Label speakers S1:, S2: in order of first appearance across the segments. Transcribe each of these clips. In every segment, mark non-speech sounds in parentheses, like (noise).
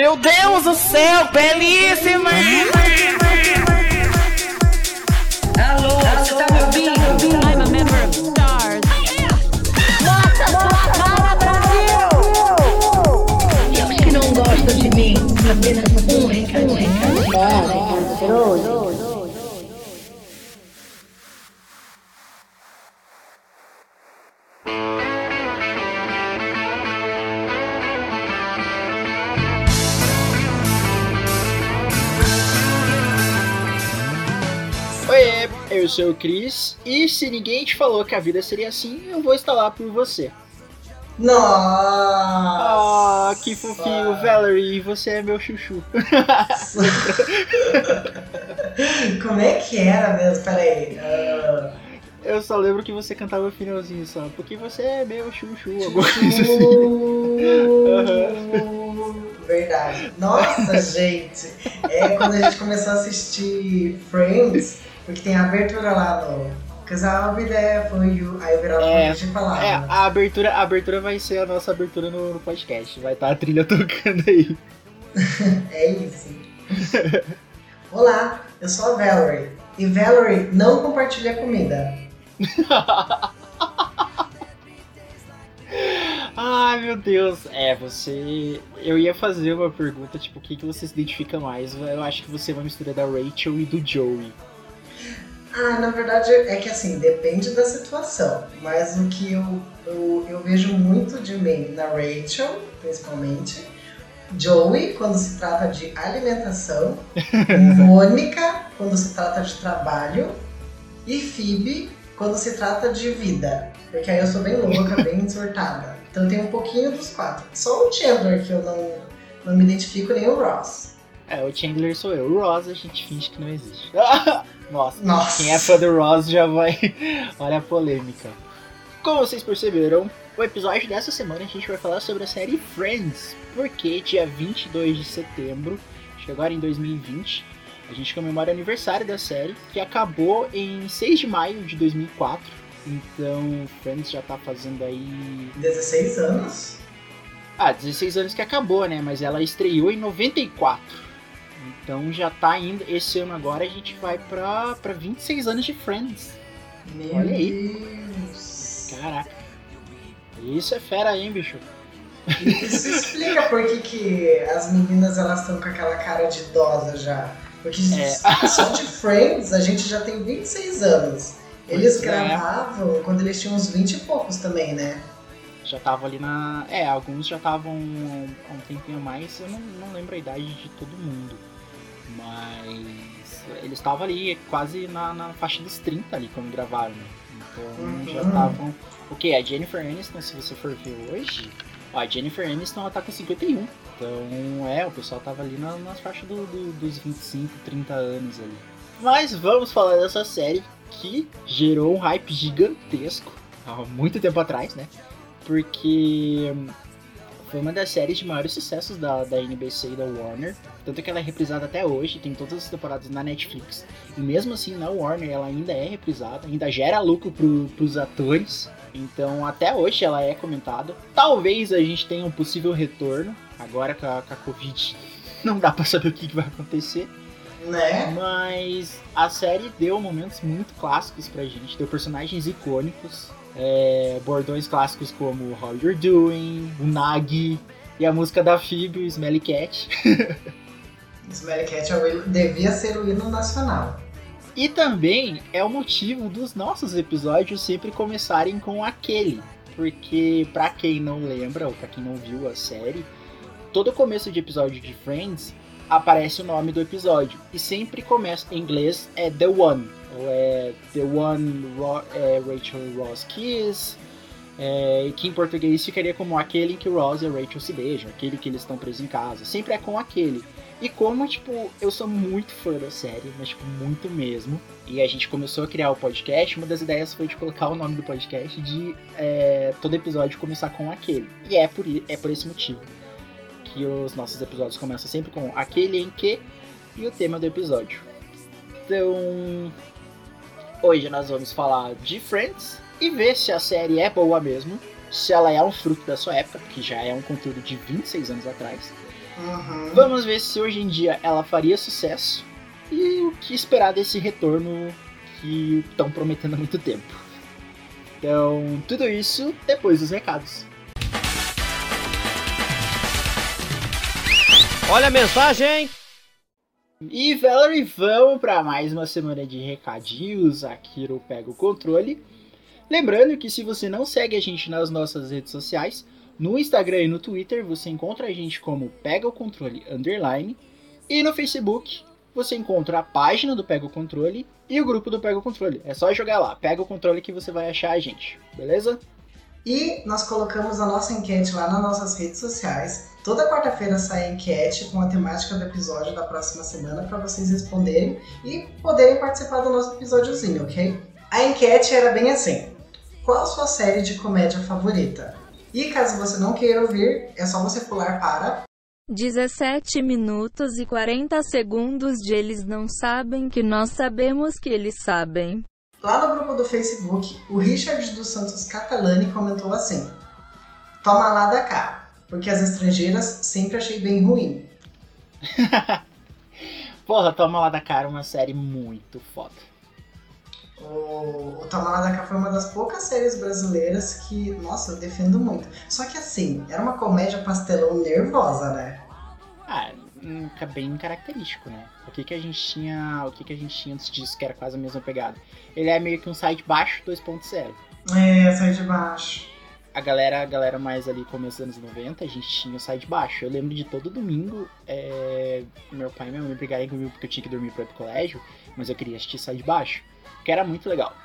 S1: Meu Deus do céu, belíssima!
S2: Alô, você tá me ouvindo?
S3: Oi, eu sou o Cris e se ninguém te falou que a vida seria assim, eu vou estar lá por você.
S4: Nossa!
S3: Ah, que fofinho, Valerie, você é meu chuchu. (laughs)
S4: Como é que era mesmo? Peraí. ah,
S3: Eu só lembro que você cantava o finalzinho só, porque você é meu chuchu, alguma coisa assim. (laughs)
S4: Verdade. Nossa, (laughs) gente. É quando a gente começou a assistir Friends, porque tem a abertura lá no. Cause I'll be there for you. Aí eu virava
S3: É,
S4: falar.
S3: É, a abertura, a abertura vai ser a nossa abertura no, no podcast. Vai estar a trilha (laughs) tocando aí. (laughs)
S4: É isso. Olá, eu sou a Valerie. E Valerie não compartilha comida. (laughs)
S3: Ai meu Deus, é, você. Eu ia fazer uma pergunta, tipo, o que, que você se identifica mais? Eu acho que você é uma mistura da Rachel e do Joey.
S4: Ah, na verdade é que assim, depende da situação. Mas o que eu, eu, eu vejo muito de mim na Rachel, principalmente. Joey, quando se trata de alimentação. (laughs) Mônica, quando se trata de trabalho. E Phoebe, quando se trata de vida. Porque aí eu sou bem louca, bem (laughs) surtada. Então tem um pouquinho dos quatro. Só o Chandler que eu não, não me identifico, nem o Ross.
S3: É, o Chandler sou eu. O Ross a gente finge que não existe. (laughs) Nossa,
S4: Nossa.
S3: quem é fã do Ross já vai. (laughs) Olha a polêmica. Como vocês perceberam, o episódio dessa semana a gente vai falar sobre a série Friends. Porque dia 22 de setembro, acho que agora em 2020, a gente comemora o aniversário da série, que acabou em 6 de maio de 2004. Então, Friends já tá fazendo aí
S4: 16 anos.
S3: ah, 16 anos que acabou, né? Mas ela estreou em 94. Então já tá indo. Esse ano agora a gente vai pra, pra 26 anos de Friends.
S4: Meu
S3: Olha aí.
S4: Deus.
S3: Caraca. Isso é fera, hein, bicho?
S4: Isso explica por que, que as meninas elas estão com aquela cara de idosa já. Porque
S3: É.
S4: só de Friends a gente já tem 26 anos. Eles
S3: Pois é.
S4: gravavam quando eles tinham uns 20 e poucos também, né?
S3: Já tava ali na. É, alguns já estavam há um tempinho mais. Eu não, não lembro a idade de todo mundo. Mas eles estavam ali quase na, na faixa dos 30 ali quando gravaram, né? Então já
S4: Uhum.
S3: estavam. O que? A Jennifer Aniston, se você for ver hoje, a Jennifer Aniston ela tá com 51. Então é, o pessoal tava ali na, nas faixas do- do- dos 25, 30 anos ali. Mas vamos falar dessa série que gerou um hype gigantesco há muito tempo atrás, né? Porque hum, foi uma das séries de maiores sucessos da, da NBC e da Warner. Tanto que ela é reprisada até hoje, tem todas as temporadas na Netflix. E mesmo assim, na Warner ela ainda é reprisada, ainda gera lucro pro, pros atores. Então até hoje ela é comentada. Talvez a gente tenha um possível retorno, agora com a, com a Covid. (laughs) Não dá pra saber o que, que vai acontecer.
S4: Né?
S3: Mas a série deu momentos muito clássicos pra gente, deu personagens icônicos, é, bordões clássicos como How You're Doing, o Nagi e a música da Phoebe, o Smelly Cat. (laughs)
S4: Smelly Cat é o hino- devia ser o hino nacional.
S3: E também é o motivo dos nossos episódios sempre começarem com aquele. Porque, pra quem não lembra, ou pra quem não viu a série, todo começo de episódio de Friends aparece o nome do episódio. E sempre começa em inglês é The One. Ou é The One Ro é, Rachel Ross Kiss. É, que em português ficaria como aquele em que Ross e Rachel se beijam, aquele que eles estão presos em casa. Sempre é com aquele. E como, tipo, eu sou muito fã da série, mas, tipo, muito mesmo. E a gente começou a criar o podcast, uma das ideias foi de colocar o nome do podcast de é, todo episódio começar com aquele. E é por, é por esse motivo que os nossos episódios começam sempre com aquele em que e o tema do episódio. Então, hoje nós vamos falar de Friends e ver se a série é boa mesmo, se ela é um fruto da sua época, que já é um conteúdo de 26 anos atrás.
S4: Uhum.
S3: Vamos ver se hoje em dia ela faria sucesso e o que esperar desse retorno que estão prometendo há muito tempo. Então, tudo isso depois dos recados.
S1: Olha a mensagem!
S3: E Valerie, vamos para mais uma semana de recadinhos aqui no Pega o Controle. Lembrando que se você não segue a gente nas nossas redes sociais, no Instagram e no Twitter você encontra a gente como Pega o Controle Underline. E no Facebook você encontra a página do Pega o Controle e o grupo do Pega o Controle. É só jogar lá, Pega o Controle que você vai achar a gente, beleza?
S4: E nós colocamos a nossa enquete lá nas nossas redes sociais. Toda quarta-feira sai a enquete com a temática do episódio da próxima semana para vocês responderem e poderem participar do nosso episódiozinho, ok? A enquete era bem assim: Qual a sua série de comédia favorita? E caso você não queira ouvir, é só você pular para
S5: 17 minutos e 40 segundos de eles não sabem que nós sabemos que eles sabem.
S4: Lá no grupo do Facebook, o Richard dos Santos Catalani comentou assim: Toma lá da cá, porque as estrangeiras sempre achei bem ruim. (laughs)
S3: Porra, toma lá da cara uma série muito foda.
S4: O, o Toma lá da cá foi uma das poucas séries brasileiras que, nossa, eu defendo muito. Só que assim, era uma comédia pastelão nervosa, né?
S3: Ah, hum, é bem característico, né? O que que a gente tinha, o que que a gente tinha antes disso, que era quase a mesma pegada. Ele é meio que um site baixo 2.0.
S4: É, sai de baixo.
S3: A galera, a galera mais ali começo dos anos 90, a gente tinha o site baixo. Eu lembro de todo domingo, é, meu pai e minha mãe brigarem comigo porque eu tinha que dormir pra ir pro colégio, mas eu queria assistir site baixo, que era muito legal.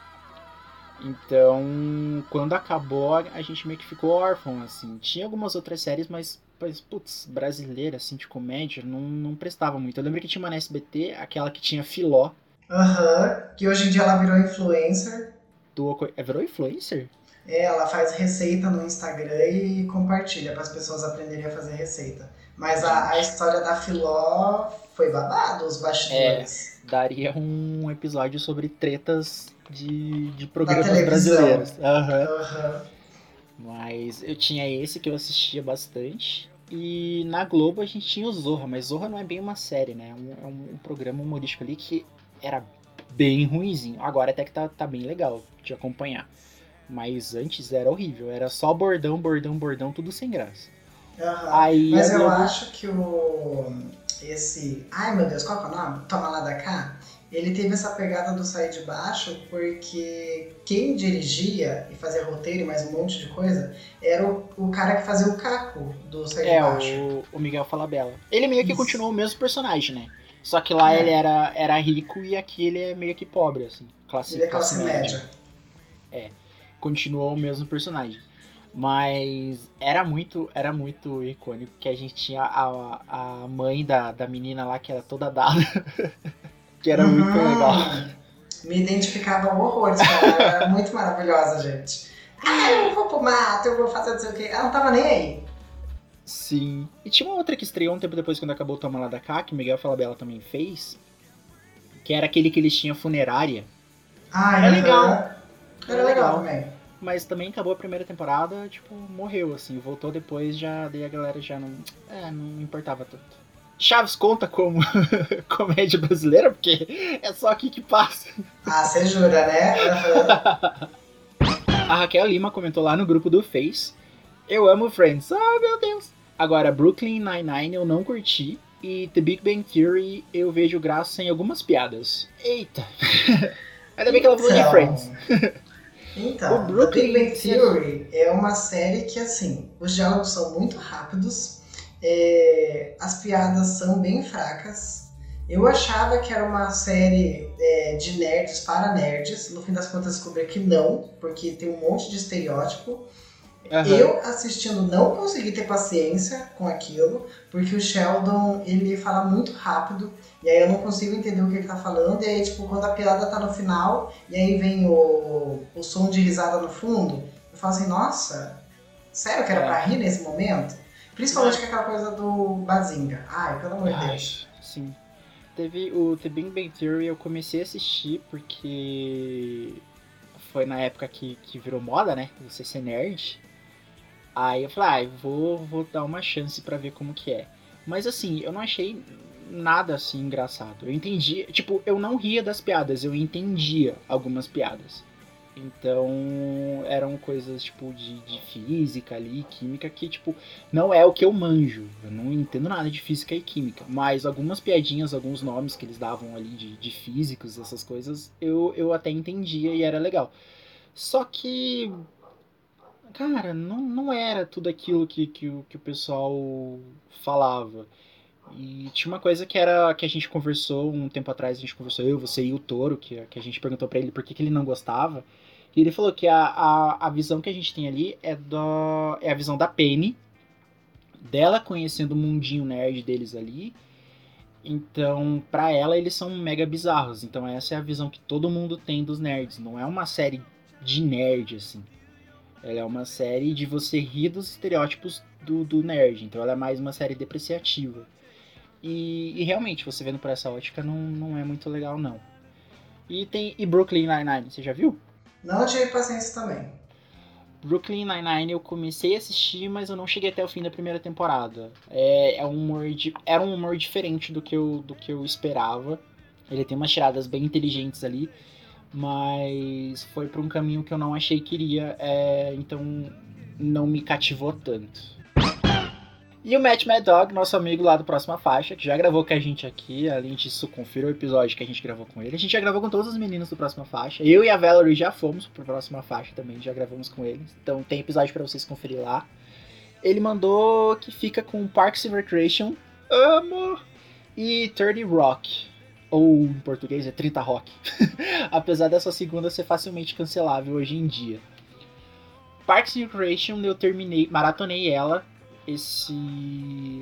S3: Então, quando acabou, a gente meio que ficou órfão, assim. Tinha algumas outras séries, mas, mas putz, brasileira, assim, de comédia, não, não prestava muito. Eu lembro que tinha uma na SBT, aquela que tinha Filó,
S4: Aham, que hoje em dia ela virou influencer.
S3: do... É, virou influencer?
S4: É, ela faz receita no Instagram e compartilha para as pessoas aprenderem a fazer receita. Mas a, a história da Filó foi babado, os bastidores.
S3: Daria um episódio sobre tretas de, de programas brasileiros. Aham.
S4: Aham.
S3: Mas eu tinha esse que eu assistia bastante. E na Globo a gente tinha o Zorra, mas Zorra não é bem uma série, né? É um, é um programa humorístico ali que era bem ruinzinho. Agora até que tá, tá bem legal de acompanhar. Mas antes era horrível, era só bordão, bordão, bordão, tudo sem graça.
S4: Aham.
S3: Aí
S4: Mas eu
S3: Globo-
S4: acho que o. Esse. Ai meu Deus, qual que é o nome? Toma lá da cá. Ele teve essa pegada do sair de baixo porque quem dirigia e fazia roteiro e mais um monte de coisa era o, o cara que fazia o caco do sair de
S3: É,
S4: baixo.
S3: o, o Miguel Falabella. Ele meio que
S4: Isso.
S3: continuou o mesmo personagem, né? Só que lá
S4: É.
S3: ele era, era rico e aqui ele é meio que pobre, assim. Classe,
S4: Ele é classe média.
S3: Continuou o mesmo personagem. Mas era muito, era muito icônico que a gente tinha a, a mãe da, da menina lá que era toda dada. (laughs) que era muito
S4: Uhum.
S3: legal.
S4: Me identificava horrores, cara. Ela era muito maravilhosa, gente. Ah, eu vou pro mato, eu vou fazer não sei o quê. Ela não tava nem aí.
S3: Sim. E tinha uma outra que estreou um tempo depois quando acabou o Toma Lá da Cá, que o Miguel Falabella também fez. Que era aquele que eles tinham funerária.
S4: Ah, aham.
S3: legal.
S4: Era legal
S3: legal.
S4: também.
S3: Mas também acabou a primeira temporada, tipo, morreu, assim. Voltou depois, já daí a galera já não. É, não importava tanto. Chaves conta como (laughs) comédia brasileira, porque é só aqui que passa.
S4: Ah, você jura, né? (laughs)
S3: A Raquel Lima comentou lá no grupo do Face. Eu amo Friends. Ah, meu Deus. Agora, Brooklyn Nine-Nine eu não curti. E The Big Bang Theory eu vejo graça em algumas piadas. Eita. (laughs) Ainda bem que ela falou de
S4: Então,
S3: Friends.
S4: Então,
S3: O Brooklyn-
S4: The Big Bang Theory é uma série que, assim, os diálogos são muito rápidos, é, as piadas são bem fracas. Eu achava que era uma série é, de nerds para nerds, no fim das contas descobri que não, porque tem um monte de estereótipo.
S3: Aham.
S4: Eu, assistindo, não consegui ter paciência com aquilo, porque o Sheldon, ele fala muito rápido, e aí eu não consigo entender o que ele tá falando, e aí, tipo, quando a piada tá no final, e aí vem o, o som de risada no fundo, eu falo assim, nossa, sério que era
S3: É.
S4: pra rir nesse momento? Principalmente com aquela coisa do Bazinga. Ai, pelo amor de Deus.
S3: Sim. Teve o The Big Bang Theory, eu comecei a assistir porque foi na época que, que virou moda, né? Você ser nerd. Aí eu falei, ah, vou, vou dar uma chance pra ver como que é. Mas assim, eu não achei nada assim engraçado. Eu entendi, tipo, eu não ria das piadas, eu entendia algumas piadas. Então, eram coisas tipo de, de física ali, química, que tipo, não é o que eu manjo. Eu não entendo nada de física e química. Mas algumas piadinhas, alguns nomes que eles davam ali de, de físicos, essas coisas, eu, eu até entendia e era legal. Só que. Cara, não, não era tudo aquilo que, que, que o pessoal falava. E tinha uma coisa que era que a gente conversou um tempo atrás, a gente conversou, eu, você e o Toro, que, que a gente perguntou para ele por que, que ele não gostava. E ele falou que a, a, a visão que a gente tem ali é, do, é a visão da Penny, dela conhecendo o mundinho nerd deles ali. Então, para ela, eles são mega bizarros. Então, essa é a visão que todo mundo tem dos nerds. Não é uma série de nerd, assim. Ela é uma série de você rir dos estereótipos do, do nerd. Então, ela é mais uma série depreciativa. E, e, realmente, você vendo por essa ótica, não, não é muito legal, não. E tem e Brooklyn Nine-Nine, você já viu?
S4: Não tive paciência também.
S3: Brooklyn Nine-Nine eu comecei a assistir, mas eu não cheguei até o fim da primeira temporada. É, é um humor de, era um humor diferente do que, eu, do que eu esperava. Ele tem umas tiradas bem inteligentes ali, mas foi para um caminho que eu não achei que iria, é, então não me cativou tanto. E o Matt Mad Dog, nosso amigo lá do Próxima Faixa, que já gravou com a gente aqui. Além disso, confira o episódio que a gente gravou com ele. A gente já gravou com todos os meninos do Próxima Faixa. Eu e a Valerie já fomos pro Próxima Faixa também, já gravamos com eles. Então tem episódio para vocês conferir lá. Ele mandou que fica com Parks and Recreation, amo, e 30 Rock. Ou em português é 30 Rock. (laughs) Apesar dessa segunda ser facilmente cancelável hoje em dia. Parks and Recreation eu terminei, maratonei ela esse.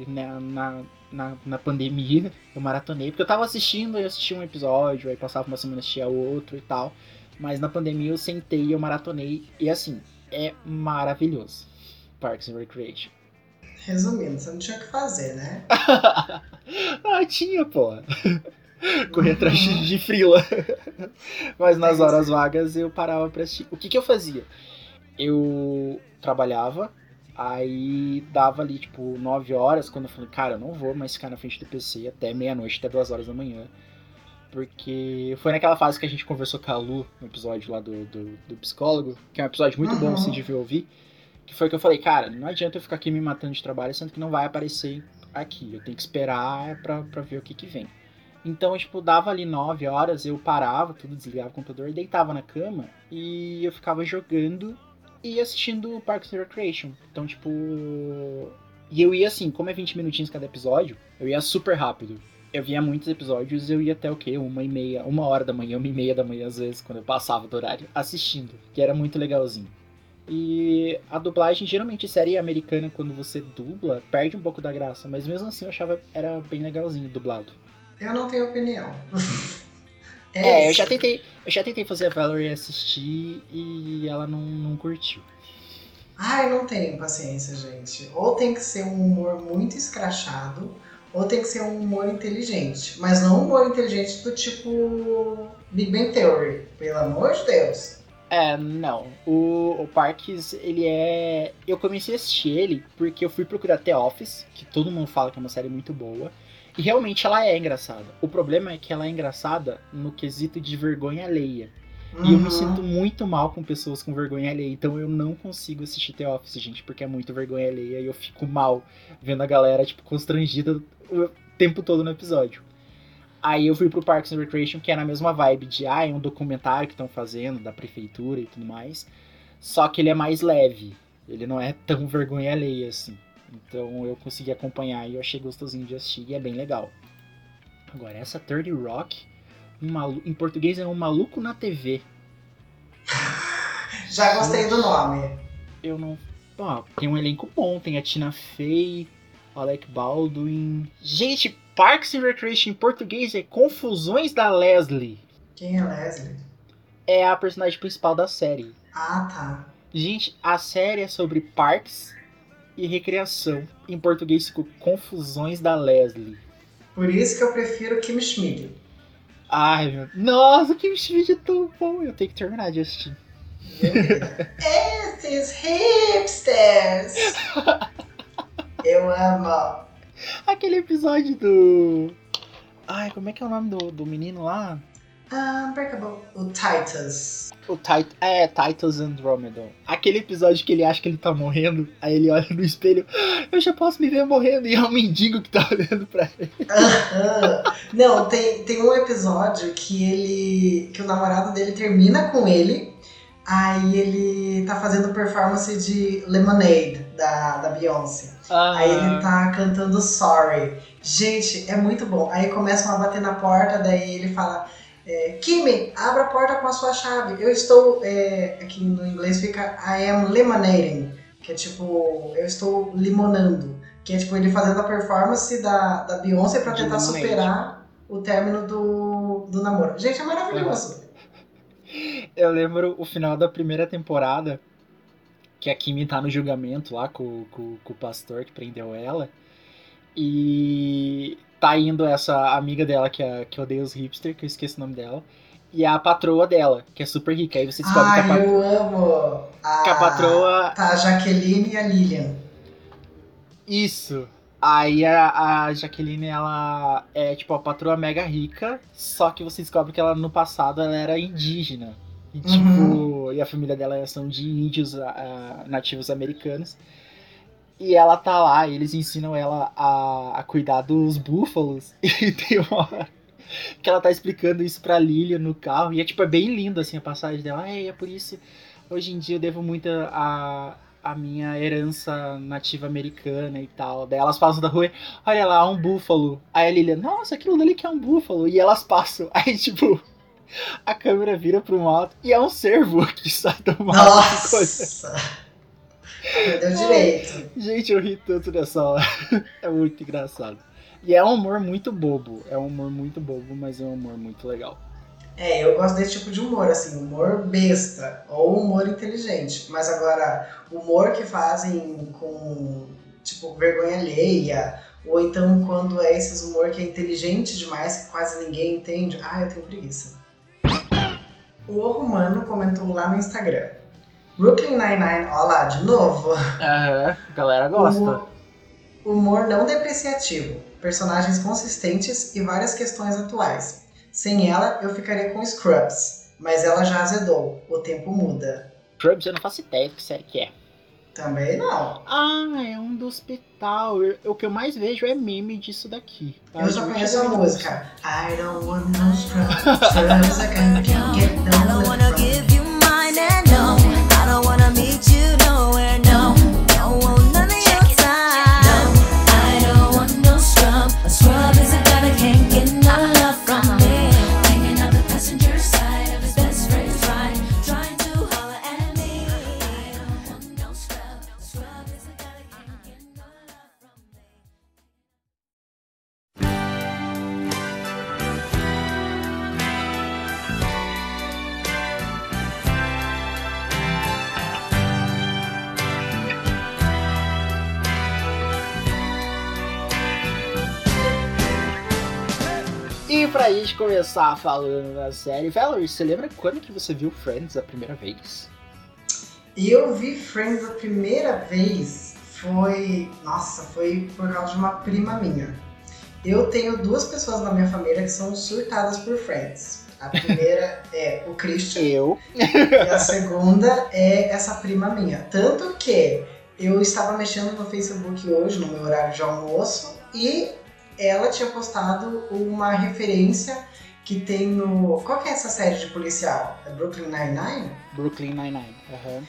S3: Né, na, na, na pandemia, eu maratonei, porque eu tava assistindo e assisti um episódio, aí passava uma semana assistia outro e tal. Mas na pandemia eu sentei e eu maratonei. E assim, é maravilhoso. Parks and Recreation.
S4: Resumindo, você não tinha o que fazer, né? (laughs)
S3: ah, tinha, pô. (laughs) Correr atrás de frila. (laughs) Mas nas horas vagas eu parava pra assistir. O que, que eu fazia? Eu trabalhava, Aí dava ali, tipo, 9 horas, quando eu falei, cara, eu não vou mais ficar na frente do PC até meia-noite, até 2 horas da manhã. Porque foi naquela fase que a gente conversou com a Lu, no episódio lá do, do, do psicólogo, que é um episódio muito bom, se devia ouvir. Que foi que eu falei, cara, não adianta eu ficar aqui me matando de trabalho, sendo que não vai aparecer aqui. Eu tenho que esperar pra, pra ver o que que vem. Então, tipo, dava ali 9 horas, eu parava, tudo desligava o computador, deitava na cama e eu ficava jogando e assistindo Parks and Recreation. Então, tipo. E eu ia assim, como é 20 minutinhos cada episódio, eu ia super rápido. Eu via muitos episódios, eu ia até o quê? Uma e meia, uma hora da manhã, uma e meia da manhã, às vezes, quando eu passava do horário, assistindo. Que era muito legalzinho. E a dublagem, geralmente série americana, quando você dubla, perde um pouco da graça, mas mesmo assim eu achava era bem legalzinho dublado.
S4: Eu não tenho opinião.
S3: É, (laughs) é eu já tentei, eu já tentei fazer a Valerie assistir e ela não, não curtiu.
S4: Ai, não tenho paciência, gente. Ou tem que ser um humor muito escrachado, ou tem que ser um humor inteligente. Mas não um humor inteligente do tipo Big Bang Theory, pelo amor de Deus.
S3: É, não. O, o Parks, ele é. Eu comecei a assistir ele porque eu fui procurar The Office, que todo mundo fala que é uma série muito boa. E realmente ela é engraçada. O problema é que ela é engraçada no quesito de vergonha alheia. Uhum. E eu me uhum. sinto muito mal com pessoas com vergonha alheia. Então eu não consigo assistir The Office, gente, porque é muito vergonha alheia e eu fico mal vendo a galera, tipo, constrangida o tempo todo no episódio. Aí eu fui pro Parks and Recreation, que é na mesma vibe de, ah, é um documentário que estão fazendo da prefeitura e tudo mais. Só que ele é mais leve. Ele não é tão vergonha alheia assim. Então eu consegui acompanhar e eu achei gostosinho de assistir e é bem legal. Agora, essa Third Rock, um malu... em português é um maluco na TV. (laughs)
S4: Já gostei do nome.
S3: Eu não. Tem um elenco bom, tem a Tina Fey, Alec Baldwin. Gente, Parks and Recreation em português é Confusões da Leslie.
S4: Quem é Leslie?
S3: É a personagem principal da série.
S4: Ah, tá.
S3: Gente, a série é sobre parques e recreação. Em português ficou Confusões da Leslie.
S4: Por isso que eu prefiro Kim Schmidt.
S3: Ai, meu... Nossa, Kim Schmidt é tão bom. Eu tenho que terminar de assistir. (laughs)
S4: Esses hipsters! Eu amo.
S3: Aquele episódio do. Ai, como é que é o nome do, do menino lá?
S4: Unbreakable. O Titus.
S3: O Tit é, Titus Andromeda. Aquele episódio que ele acha que ele tá morrendo, aí ele olha no espelho, eu já posso me ver morrendo, e é um mendigo que tá (laughs) olhando pra ele.
S4: Não, tem, tem um episódio que ele. que o namorado dele termina com ele. Aí ele tá fazendo performance de Lemonade da, da Beyoncé. Aí ele tá cantando Sorry. Gente, é muito bom. Aí começam a bater na porta, daí ele fala. É, Kimi, abra a porta com a sua chave. Eu estou. é, aqui no inglês fica I am lemonading, que é tipo, eu estou limonando. Que é tipo ele fazendo a performance da, da Beyoncé pra
S3: De
S4: tentar superar o término do, do namoro. Gente, é maravilhoso. (laughs)
S3: Eu lembro o final da primeira temporada, que a Kimi tá no julgamento lá com, com, com o pastor que prendeu ela. E tá indo essa amiga dela que, é, que odeia os hipster, que eu esqueci o nome dela. E a patroa dela, que é super rica. Aí você descobre que, a,
S4: Ai,
S3: pa-
S4: eu amo. A,
S3: que a patroa.
S4: Tá a Jaqueline e a Lilian.
S3: Isso. Aí a, a Jaqueline, ela é tipo a patroa mega rica, só que você descobre que ela no passado ela era indígena. E tipo,
S4: Uhum.
S3: e a família dela são de índios ah, nativos americanos. E ela tá lá, e eles ensinam ela a, a cuidar dos búfalos. (laughs) E tem uma hora que ela tá explicando isso pra Lilia no carro. E é tipo, é bem lindo assim a passagem dela. É, é por isso, hoje em dia eu devo muito a, a minha herança nativa americana e tal. Daí elas passam da rua, olha lá, um búfalo. Aí a Lilia, nossa, aquilo dali que é um búfalo. E elas passam. (laughs) Aí, tipo, a câmera vira pro mato e é um cervo que sai do mato.
S4: Nossa! (laughs) Perdeu direito.
S3: Gente, eu ri tanto nessa hora. (laughs) É muito engraçado. E é um humor muito bobo. É um humor muito bobo, mas é um humor muito legal.
S4: É, eu gosto desse tipo de humor, assim, humor besta ou humor inteligente. Mas agora, humor que fazem com, tipo, vergonha alheia, ou então quando é esses humor que é inteligente demais, que quase ninguém entende, ah, eu tenho preguiça. O O Romano comentou lá no Instagram. Brooklyn Nine-Nine, ó lá, de novo.
S3: Aham, a galera gosta.
S4: Humor, humor não depreciativo, personagens consistentes e várias questões atuais. Sem ela, eu ficaria com Scrubs, mas ela já azedou, o tempo muda.
S3: Scrubs, eu não faço ideia do que série que é.
S4: Também não.
S3: Ah, é um do hospital. Eu- o que eu mais vejo é meme disso daqui.
S4: Eu só conheço a música. I don't want no scrubs, scrubs I can't get no
S6: I don't wanna (laughs) give
S3: pra gente começar falando da série, Valerie, você lembra quando que você viu Friends a primeira vez?
S4: E eu vi Friends a primeira vez foi. Nossa, foi por causa de uma prima minha. Eu tenho duas pessoas na minha família que são surtadas por Friends. A primeira (laughs) é o Christian
S3: Eu.
S4: e a segunda é essa prima minha. Tanto que eu estava mexendo no Facebook hoje, no meu horário de almoço, e ela tinha postado uma referência que tem no. Qual que é essa série de policial? É Brooklyn Nine-Nine?
S3: Brooklyn Nine-Nine. Aham.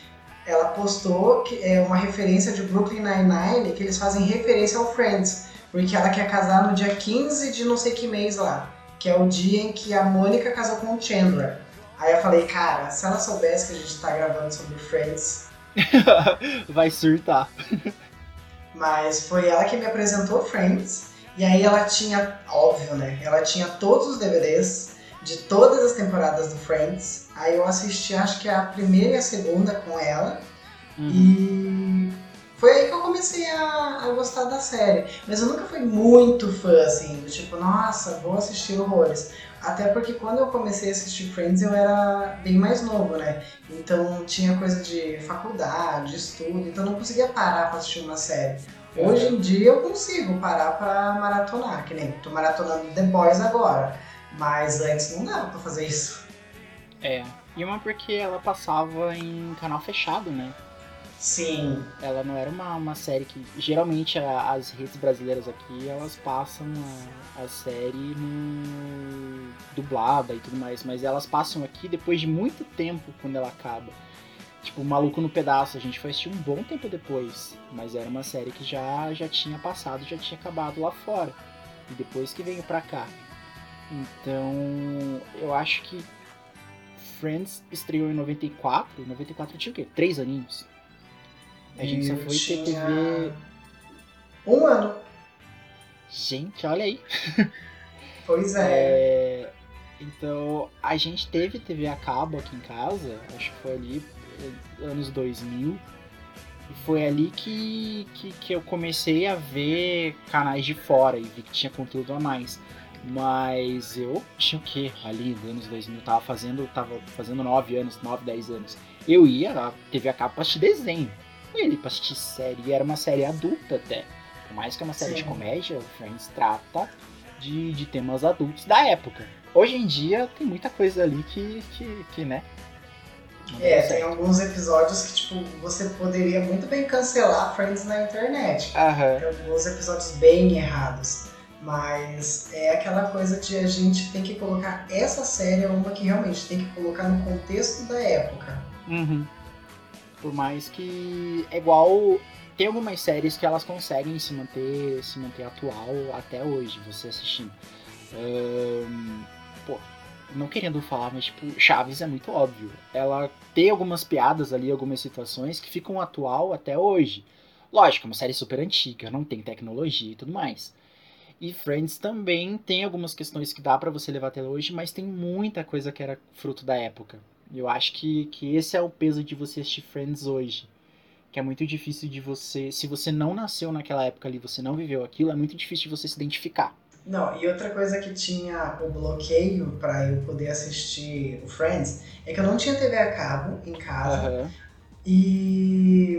S4: ela postou que é uma referência de Brooklyn Nine-Nine, que eles fazem referência ao Friends, porque ela quer casar no dia 15 de não sei que mês lá, que é o dia em que a Mônica casou com o Chandler. Aí eu falei, cara, se ela soubesse que a gente tá gravando sobre Friends, (laughs)
S3: Vai surtar.
S4: mas foi ela que me apresentou Friends, e aí ela tinha, óbvio, né? Ela tinha todos os DVDs de todas as temporadas do Friends. Aí eu assisti, acho que a primeira e a segunda com ela.
S3: Uhum.
S4: E foi aí que eu comecei a, a gostar da série. Mas eu nunca fui muito fã, assim, do tipo, nossa, vou assistir horrores. Até porque quando eu comecei a assistir Friends eu era bem mais novo, né? Então tinha coisa de faculdade, estudo, então não conseguia parar pra assistir uma série. Hoje em dia eu consigo parar pra maratonar, que nem tô maratonando The Boys agora. Mas antes não dava pra fazer isso.
S3: É. E uma porque ela passava em canal fechado, né?
S4: Sim,
S3: Ela não era uma, uma série que. Geralmente a- as redes brasileiras aqui elas passam a, a série no, dublada e tudo mais, mas elas passam aqui depois de muito tempo quando ela acaba. Tipo, Maluco no Pedaço, a gente foi assistir um bom tempo depois, mas era uma série que já, já tinha passado, já tinha acabado lá fora. E depois que veio pra cá. Então, eu acho que Friends estreou em 94, em 94 tinha o quê? Três aninhos. A gente só
S4: Eu
S3: foi ter TV.
S4: um ano.
S3: Gente, olha aí. (laughs)
S4: Pois é.
S3: É, Então, a gente teve TV a cabo aqui em casa, acho que foi ali anos 2000. E foi ali que, que, que eu comecei a ver canais de fora e vi que tinha conteúdo a mais. Mas eu tinha o quê? Ali nos anos 2000, tava fazendo, tava fazendo 9 anos, 9, 10 anos. Eu ia na TV a cabo pra assistir desenho. Ali pra assistir série, e era uma série adulta até. Por mais que é uma série de
S4: Sim.
S3: comédia, Friends trata de, de temas adultos da época. Hoje em dia tem muita coisa ali que, que, que né?
S4: É, tem alguns episódios que, tipo, você poderia muito bem cancelar Friends na internet.
S3: Aham.
S4: Tem alguns episódios bem errados. Mas é aquela coisa de a gente tem que colocar essa série é uma que realmente tem que colocar no contexto da época.
S3: Uhum. Por mais que é igual tem algumas séries que elas conseguem se manter se manter atual até hoje, você assistindo. Ahn, pô, não querendo falar, mas tipo, Chaves é muito óbvio. Ela tem algumas piadas ali, algumas situações que ficam atual até hoje. Lógico, é uma série super antiga, não tem tecnologia e tudo mais. E Friends também tem algumas questões que dá pra você levar até hoje, mas tem muita coisa que era fruto da época. Eu acho que, que esse é o peso de você assistir Friends hoje. Que é muito difícil de você. Se você não nasceu naquela época ali, você não viveu aquilo, é muito difícil de você se identificar.
S4: Não, e outra coisa que tinha o bloqueio pra eu poder assistir o Friends é que eu não tinha TV a cabo em casa.
S3: Aham.
S4: E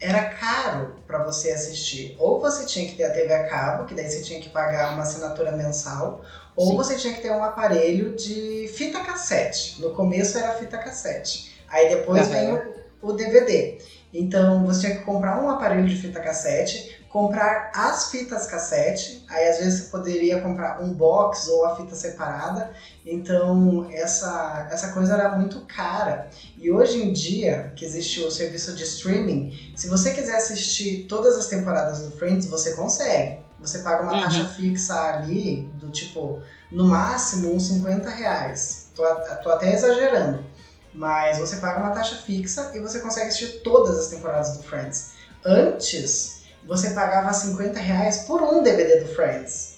S4: era caro para você assistir. Ou você tinha que ter a TV a cabo, que daí você tinha que pagar uma assinatura mensal, ou
S3: Sim.
S4: você tinha que ter um aparelho de fita cassete. No começo era fita cassete. Aí depois
S3: Aham.
S4: vem o, o DVD. Então você tinha que comprar um aparelho de fita cassete, comprar as fitas cassete, aí às vezes você poderia comprar um box ou a fita separada. Então essa, essa coisa era muito cara. E hoje em dia, que existe o serviço de streaming, se você quiser assistir todas as temporadas do Friends, você consegue. Você paga uma
S3: Uhum.
S4: taxa fixa ali, do tipo, no máximo uns 50 reais. Tô, tô até exagerando. Mas você paga uma taxa fixa e você consegue assistir todas as temporadas do Friends. Antes, você pagava 50 reais por um DVD do Friends.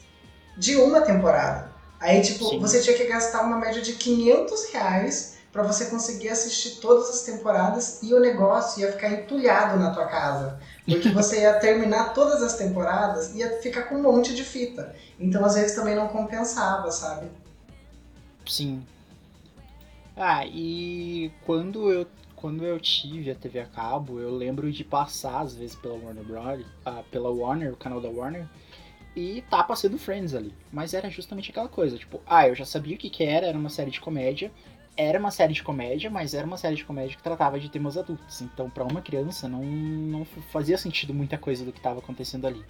S4: De uma temporada. Aí, tipo,
S3: Sim.
S4: você tinha que gastar uma média de 500 reais pra você conseguir assistir todas as temporadas e o negócio ia ficar entulhado na tua casa. Porque (laughs) você ia terminar todas as temporadas e ia ficar com um monte de fita. Então, às vezes, também não compensava, sabe?
S3: Sim. Ah, e quando eu, quando eu tive a TV a cabo, eu lembro de passar, às vezes, pela Warner Bros., ah, pela Warner, o canal da Warner, e tá passando Friends ali. Mas era justamente aquela coisa, tipo, ah, eu já sabia o que que era, era uma série de comédia, era uma série de comédia, mas era uma série de comédia que tratava de temas adultos. Então, pra uma criança, não, não fazia sentido muita coisa do que tava acontecendo ali.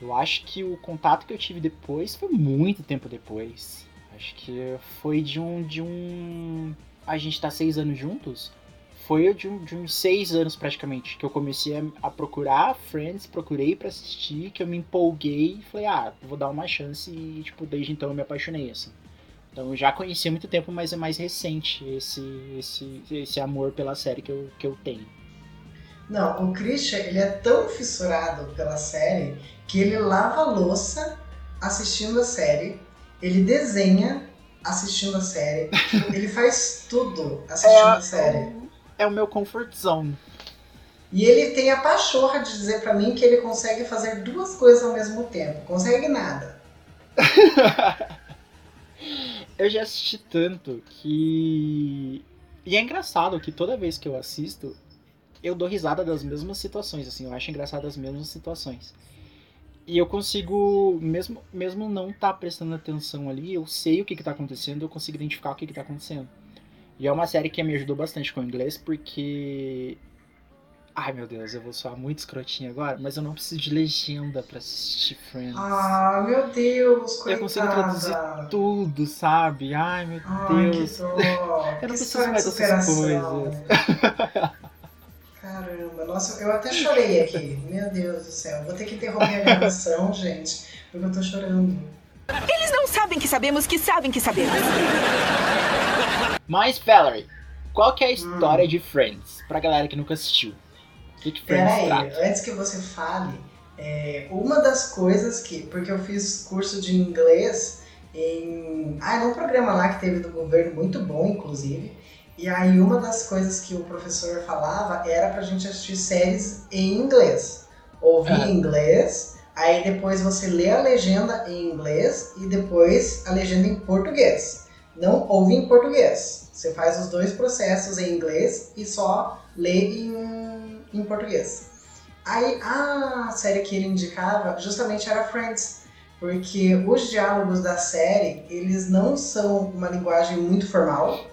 S3: Eu acho que o contato que eu tive depois foi muito tempo depois. Acho que foi de um. de um. A gente tá seis anos juntos. Foi de, um, de uns seis anos praticamente que eu comecei a, a procurar Friends, procurei pra assistir, que eu me empolguei e falei, ah, vou dar uma chance e, tipo, desde então eu me apaixonei, assim. Então eu já conheci há muito tempo, mas é mais recente esse, esse, esse amor pela série que eu, que eu tenho.
S4: Não, o Christian, ele é tão fissurado pela série que ele lava a louça assistindo a série, ele desenha assistindo a série, ele faz tudo assistindo a série.
S3: É o meu comfort zone.
S4: E ele tem a pachorra de dizer pra mim que ele consegue fazer duas coisas ao mesmo tempo. Consegue nada. (laughs)
S3: eu já assisti tanto que. E é engraçado que toda vez que eu assisto, eu dou risada das mesmas situações, assim, eu acho engraçado as mesmas situações. E eu consigo, mesmo, mesmo não estar tá prestando atenção ali, eu sei o que, que tá acontecendo, eu consigo identificar o que, que tá acontecendo. E é uma série que me ajudou bastante com o inglês, porque. Ai meu Deus, eu vou soar muito escrotinho agora, mas eu não preciso de legenda pra assistir Friends.
S4: Ah, meu Deus, coitada.
S3: eu consigo traduzir tudo, sabe? Ai meu
S4: Ai,
S3: Deus.
S4: que dó. (laughs)
S3: Eu não
S4: Que
S3: preciso mais
S4: de
S3: dessas
S4: superação.
S3: coisas.
S4: Caramba, nossa, eu até chorei aqui. Meu Deus do céu. Vou ter que interromper a gravação, (laughs) gente, porque eu tô chorando.
S7: Eles não sabem que sabemos que sabem que sabemos.
S3: Mas, Valerie, qual que é a
S4: Hum.
S3: história de Friends? Pra galera que nunca assistiu. O que, que Friends
S4: Peraí,
S3: trata?
S4: antes que você fale, é, uma das coisas que. Porque eu fiz curso de inglês em. Ah, num programa lá que teve do governo, muito bom, inclusive. E aí, uma das coisas que o professor falava era pra gente assistir séries em inglês. Ouvir
S3: Ah.
S4: em inglês, aí depois você lê a legenda em inglês e depois a legenda em português. Não ouve em português. Você faz os dois processos em inglês e só lê em, em português. Aí a série que ele indicava justamente era Friends, porque os diálogos da série eles não são uma linguagem muito formal,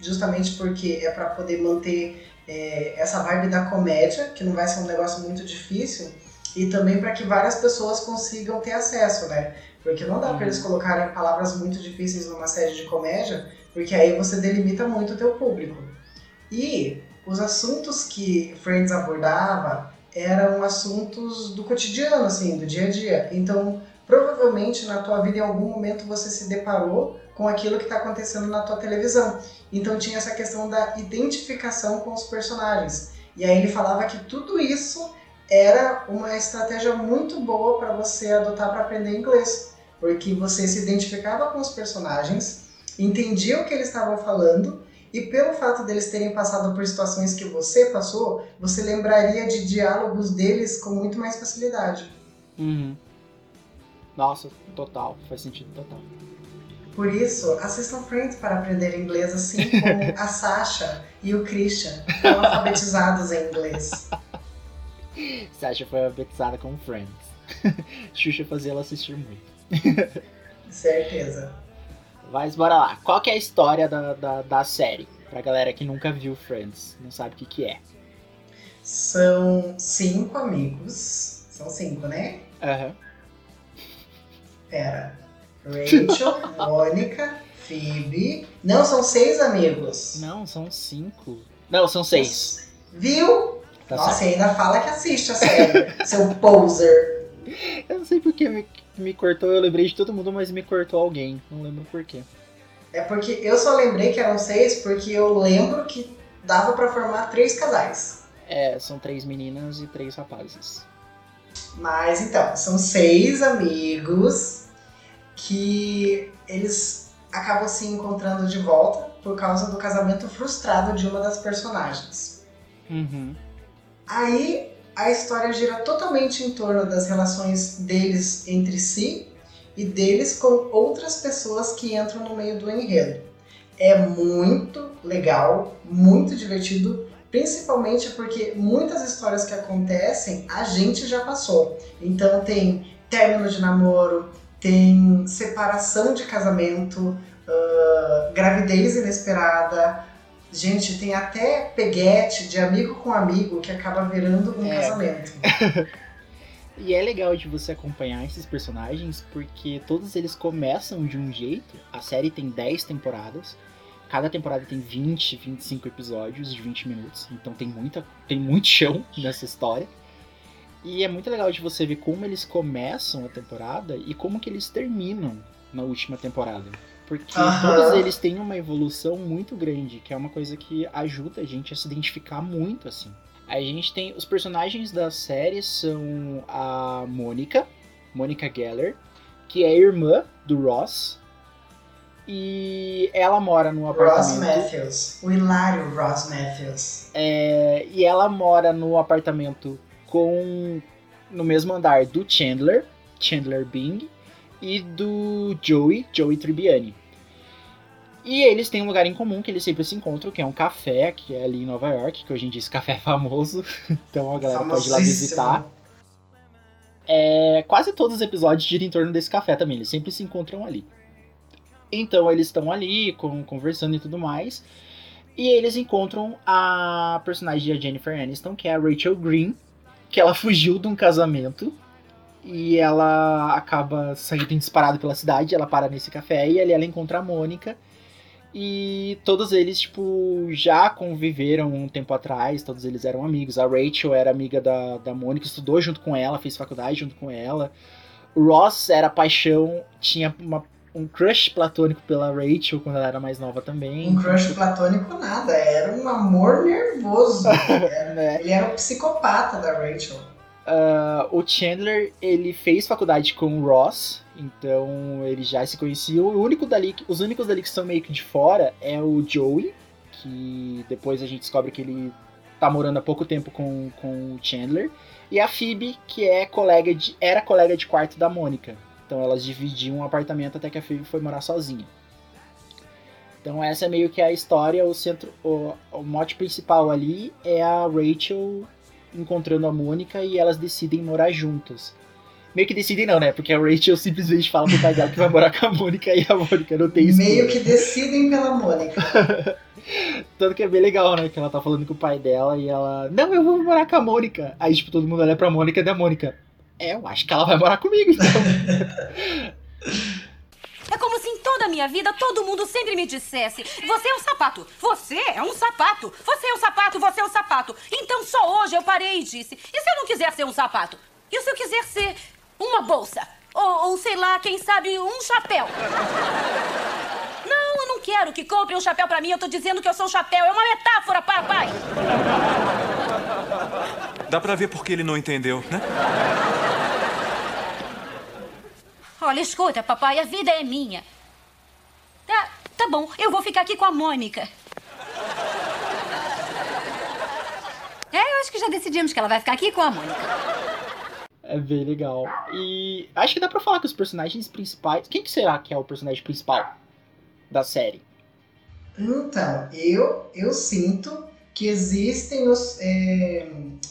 S4: justamente porque é para poder manter é, essa vibe da comédia, que não vai ser um negócio muito difícil, e também para que várias pessoas consigam ter acesso, né? Porque não dá para eles colocarem palavras muito difíceis numa série de comédia, porque aí você delimita muito o teu público. E os assuntos que Friends abordava eram assuntos do cotidiano, assim, do dia a dia. Então, provavelmente na tua vida em algum momento você se deparou com aquilo que está acontecendo na tua televisão. Então tinha essa questão da identificação com os personagens. E aí ele falava que tudo isso era uma estratégia muito boa para você adotar para aprender inglês, porque você se identificava com os personagens, entendia o que eles estavam falando e pelo fato deles terem passado por situações que você passou, você lembraria de diálogos deles com muito mais facilidade.
S3: Uhum. Nossa, total. Faz sentido total.
S4: Por isso, assistam Friends para aprender inglês, assim como (laughs) a Sasha e o Christian foram alfabetizados em inglês. (laughs) (laughs)
S3: Sasha foi alfabetizada com Friends. (laughs) Xuxa fazia ela assistir muito.
S4: Certeza.
S3: Mas bora lá. Qual que é a história da, da, da série? Pra galera que nunca viu Friends, não sabe o que, que é.
S4: São cinco amigos. São cinco, né?
S3: Aham.
S4: Pera. Rachel, (laughs) Mônica, Phoebe. Não, são seis amigos.
S3: Não, são cinco. Não, são seis.
S4: Viu?
S3: Tá
S4: Nossa,
S3: certo.
S4: ainda fala que assiste a série. (laughs) seu poser.
S3: Eu não sei porque me, me cortou, eu lembrei de todo mundo, mas me cortou alguém. Não lembro por quê.
S4: É porque eu só lembrei que eram seis porque eu lembro que dava pra formar três casais.
S3: É, são três meninas e três rapazes.
S4: Mas então, são seis amigos que eles acabam se encontrando de volta por causa do casamento frustrado de uma das personagens.
S3: Uhum.
S4: Aí a história gira totalmente em torno das relações deles entre si e deles com outras pessoas que entram no meio do enredo. É muito legal, muito divertido, principalmente porque muitas histórias que acontecem a gente já passou. Então tem término de namoro, tem separação de casamento, ah, gravidez inesperada, Gente, tem até peguete de amigo com amigo que acaba virando um
S3: É.
S4: casamento. (laughs)
S3: E é legal de você acompanhar esses personagens porque todos eles começam de um jeito. A série tem 10 temporadas. Cada temporada tem 20, 25 episódios de 20 minutos. Então tem muita, tem muito chão (laughs) nessa história. E é muito legal de você ver como eles começam a temporada e como que eles terminam na última temporada. Porque
S4: Aham.
S3: todos eles têm uma evolução muito grande, que é uma coisa que ajuda a gente a se identificar muito assim. A gente tem os personagens da série são a Mônica, Mônica Geller, que é irmã do Ross. E ela mora num
S4: Ross
S3: apartamento.
S4: Matthews. O hilário Ross Matthews.
S3: É, e ela mora no apartamento com no mesmo andar do Chandler, Chandler Bing, e do Joey, Joey Tribbiani. E eles têm um lugar em comum que eles sempre se encontram, que é um café, que é ali em Nova York, que hoje em dia esse café é famoso. (laughs) então a galera pode ir lá visitar. É, quase todos os episódios giram em torno desse café também, eles sempre se encontram ali. Então eles estão ali com- conversando e tudo mais. E eles encontram a personagem da Jennifer Aniston, que é a Rachel Green, que ela (laughs) fugiu de um casamento. E ela acaba saindo disparada pela cidade, ela para nesse café e ali ela encontra a Mônica. E todos eles, tipo, já conviveram um tempo atrás, todos eles eram amigos. A Rachel era amiga da, da Mônica, estudou junto com ela, fez faculdade junto com ela. O Ross era paixão, tinha uma- um crush platônico pela Rachel quando ela era mais nova também.
S4: Um crush platônico nada, era um amor nervoso. Era- (laughs)
S3: né?
S4: Ele era o psicopata da Rachel.
S3: Ah, o Chandler, ele fez faculdade com o Ross, então eles já se conheciam. O único dali, os únicos dali que são meio que de fora é o Joey, que depois a gente descobre que ele tá morando há pouco tempo com, com o Chandler. E a Phoebe, que é colega de, era colega de quarto da Mônica. Então elas dividiam um apartamento até que a Phoebe foi morar sozinha. Então essa é meio que a história, o centro, o, o mote principal ali é a Rachel encontrando a Mônica e elas decidem morar juntas. Meio que decidem não, né? Porque a Rachel simplesmente fala pro pai dela que vai morar com a Mônica e a Mônica não tem escolha.
S4: Meio que decidem pela Mônica. (laughs)
S3: Tanto que é bem legal, né? Que ela tá falando com o pai dela e ela. Não, eu vou morar com a Mônica. Aí, tipo, todo mundo olha pra Mônica e da Mônica. É, eu acho que ela vai morar comigo, então. (laughs)
S8: É como se em toda a minha vida todo mundo sempre me dissesse: Você é um sapato, você é um sapato, você é um sapato, você é um sapato. Então só hoje eu parei e disse: E se eu não quiser ser um sapato? E se eu quiser ser uma bolsa? Ou, ou sei lá, quem sabe, um chapéu? Não, eu não quero que compre um chapéu pra mim. Eu tô dizendo que eu sou um chapéu. É uma metáfora, papai.
S9: Dá pra ver porque ele não entendeu, né?
S8: Olha, escuta, papai, a vida é minha. Tá, tá bom, eu vou ficar aqui com a Mônica. É, eu acho que já decidimos que ela vai ficar aqui com a Mônica.
S3: É bem legal. E acho que dá pra falar que os personagens principais. Quem que será que é o personagem principal da série?
S4: Então, eu, eu sinto que existem os. é,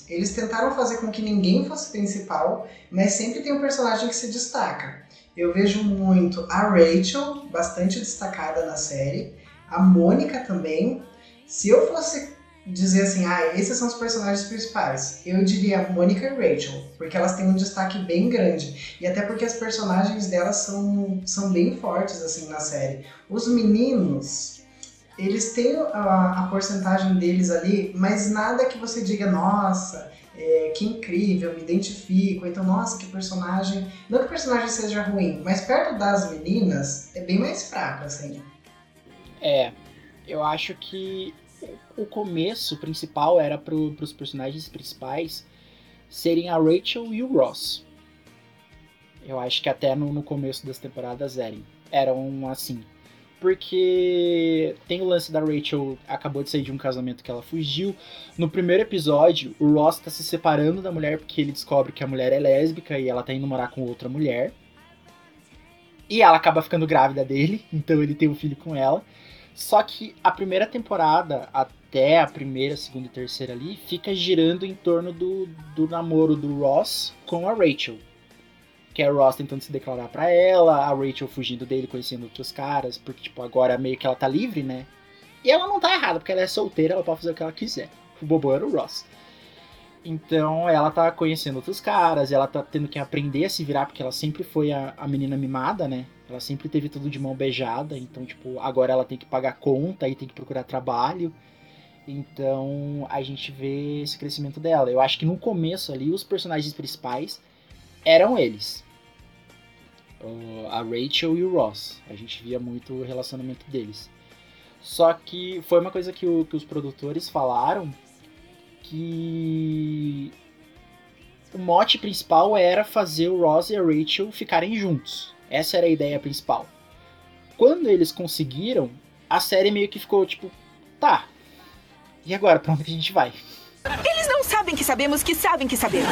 S4: eles tentaram fazer com que ninguém fosse principal, mas sempre tem um personagem que se destaca. Eu vejo muito a Rachel, bastante destacada na série, a Mônica também. Se eu fosse dizer assim, ah, esses são os personagens principais, eu diria Mônica e Rachel, porque elas têm um destaque bem grande. E até porque as personagens delas são, são bem fortes assim na série. Os meninos, eles têm a, a porcentagem deles ali, mas nada que você diga, nossa, é, que incrível, me identifico, então, nossa, que personagem. Não que o personagem seja ruim, mas perto das meninas é bem mais fraco, assim.
S3: É, eu acho que o começo principal era pro, pros personagens principais serem a Rachel e o Ross. Eu acho que até no, no começo das temporadas eram, eram assim. Porque tem o lance da Rachel acabou de sair de um casamento que ela fugiu. No primeiro episódio, o Ross tá se separando da mulher porque ele descobre que a mulher é lésbica e ela tá indo morar com outra mulher. E ela acaba ficando grávida dele, (laughs) então ele tem um filho com ela. Só que a primeira temporada, até a primeira, segunda e terceira ali, fica girando em torno do, do namoro do Ross com a Rachel. Que é o Ross tentando se declarar pra ela, a Rachel fugindo dele, conhecendo outros caras, porque, tipo, agora meio que ela tá livre, né? E ela não tá errada, porque ela é solteira, ela pode fazer o que ela quiser. O bobo era o Ross. Então ela tá conhecendo outros caras, ela tá tendo que aprender a se virar, porque ela sempre foi a, a menina mimada, né? Ela sempre teve tudo de mão beijada, então, tipo, agora ela tem que pagar conta e tem que procurar trabalho. Então a gente vê esse crescimento dela. Eu acho que no começo ali, os personagens principais eram eles. O- A Rachel e o Ross. A gente via muito o relacionamento deles. Só que foi uma coisa que, o- que os produtores falaram que o mote principal era fazer o Ross e a Rachel ficarem juntos. Essa era a ideia principal. Quando eles conseguiram, a série meio que ficou tipo, tá. E agora, pra onde a gente vai?
S7: Eles não sabem que sabemos que sabem que sabemos.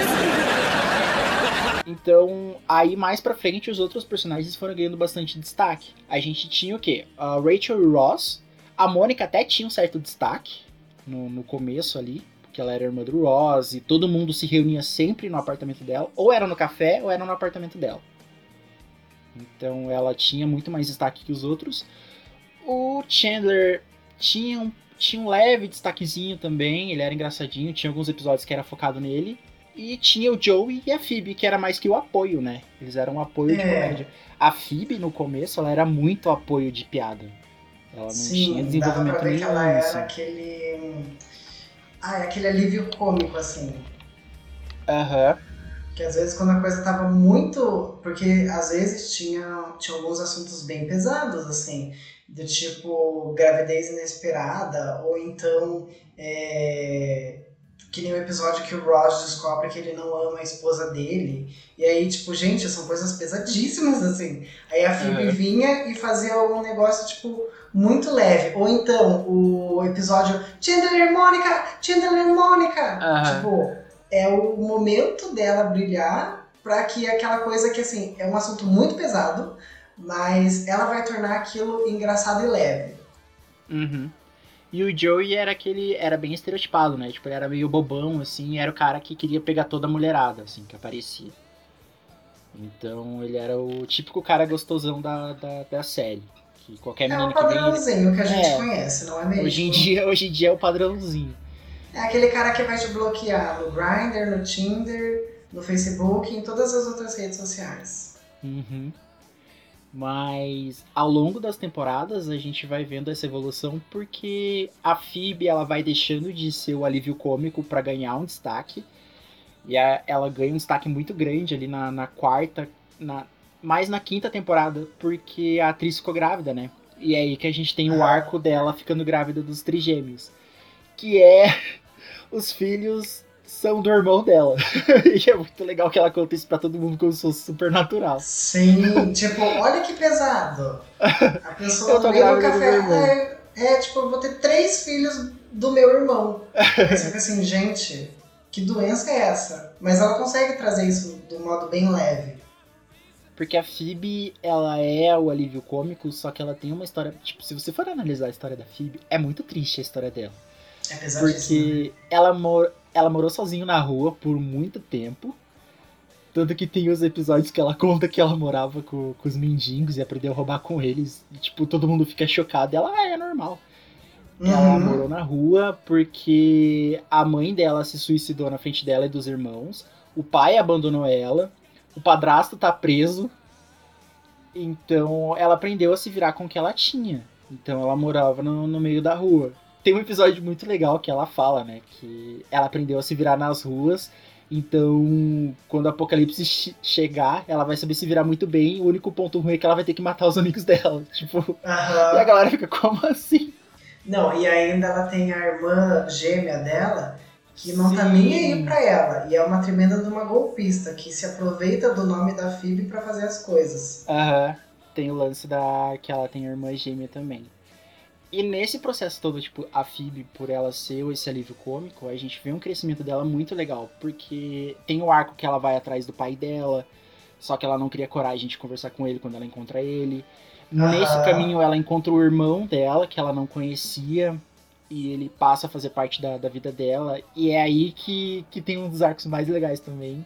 S3: Então, aí mais pra frente, os outros personagens foram ganhando bastante destaque. A gente tinha o quê? A Rachel Ross. A Mônica até tinha um certo destaque no, no começo ali, porque ela era irmã do Ross e todo mundo se reunia sempre no apartamento dela. Ou era no café, ou era no apartamento dela. Então ela tinha muito mais destaque que os outros. O Chandler tinha um, tinha um leve destaquezinho também, ele era engraçadinho, tinha alguns episódios que era focado nele. E tinha o Joey e a Phoebe, que era mais que o apoio, né? Eles eram um apoio de
S4: É.
S3: comédia. A Phoebe, no começo, ela era muito apoio de piada. Ela não tinha
S4: Sim, dava
S3: desenvolvimento
S4: pra ver que
S3: nenhum.
S4: ela era
S3: assim.
S4: aquele. Ah, aquele alívio cômico, assim.
S3: Aham.
S4: Que às vezes quando a coisa tava muito. Porque às vezes tinha, tinha alguns assuntos bem pesados, assim. Do tipo gravidez inesperada, ou então. é, Que nem o episódio que o Ross descobre que ele não ama a esposa dele. E aí, tipo, gente, são coisas pesadíssimas, assim. Aí a Phoebe
S3: Uhum.
S4: vinha e fazia um negócio, tipo, muito leve. Ou então, o episódio Chandler e Mônica! Chandler e Mônica!
S3: Aham.
S4: Tipo, é o momento dela brilhar pra que aquela coisa que, assim, é um assunto muito pesado, mas ela vai tornar aquilo engraçado e leve.
S3: Uhum. E o Joey era aquele. Era bem estereotipado, né? Tipo, ele era meio bobão, assim, era o cara que queria pegar toda a mulherada, assim, que aparecia. Então ele era o típico cara gostosão da, da, da série. Que qualquer
S4: É o
S3: que vem.
S4: padrãozinho que a gente
S3: É.
S4: conhece, não é mesmo?
S3: Hoje em, dia, hoje em dia é o padrãozinho.
S4: É aquele cara que vai te bloquear no Grindr, no Tinder, no Facebook e em todas as outras redes sociais.
S3: Uhum. Mas ao longo das temporadas a gente vai vendo essa evolução porque a Phoebe ela vai deixando de ser o alívio cômico pra ganhar um destaque. E a- ela ganha um destaque muito grande ali na, na quarta, na, mais na quinta temporada, porque a atriz ficou grávida, né? E é aí que a gente tem o
S4: Ah.
S3: arco dela ficando grávida dos trigêmeos. Que é (laughs) os filhos são do irmão dela. (laughs) e é muito legal que ela conta isso pra todo mundo como se fosse super natural.
S4: Sim, tipo, olha que pesado. A pessoa no meio do
S3: do
S4: café.
S3: irmão.
S4: É, é, tipo, eu vou ter três filhos do meu irmão. Aí (laughs) você fica assim, gente, que doença é essa? Mas ela consegue trazer isso de um modo bem leve.
S3: Porque a Phoebe, ela é o alívio cômico, só que ela tem uma história. Tipo, se você for analisar a história da Phoebe, é muito triste a história dela.
S4: É pesadíssimo.
S3: Porque ela, mor ela morou sozinha na rua por muito tempo. Tanto que tem os episódios que ela (laughs) conta que ela morava com, com os mendigos e aprendeu a roubar com eles. E, tipo, todo mundo fica chocado. E ela, ah, é normal. Ela
S4: Uhum.
S3: morou na rua porque a mãe dela se suicidou na frente dela e dos irmãos. O pai abandonou ela. O padrasto tá preso. Então ela aprendeu a se virar com o que ela tinha. Então ela morava no, no meio da rua. Tem um episódio muito legal que ela fala, né? Que ela aprendeu a se virar nas ruas. Então, quando o apocalipse che- chegar, ela vai saber se virar muito bem. O único ponto ruim é que ela vai ter que matar os amigos dela. (laughs) Tipo,
S4: Aham.
S3: e a galera fica, como assim?
S4: Não, e ainda ela tem a irmã gêmea dela, que não tá
S3: Sim.
S4: nem aí pra ela. E é uma tremenda de uma golpista, que se aproveita do nome da Phoebe pra fazer as coisas.
S3: Aham. Tem o lance da que ela tem a irmã gêmea também. E nesse processo todo, tipo, a Phoebe, por ela ser esse alívio cômico, a gente vê um crescimento dela muito legal. Porque tem o arco que ela vai atrás do pai dela, só que ela não cria coragem de conversar com ele quando ela encontra ele. Nesse
S4: Aham.
S3: caminho, ela encontra o irmão dela, que ela não conhecia, e ele passa a fazer parte da, da vida dela. E é aí que, que tem um dos arcos mais legais também.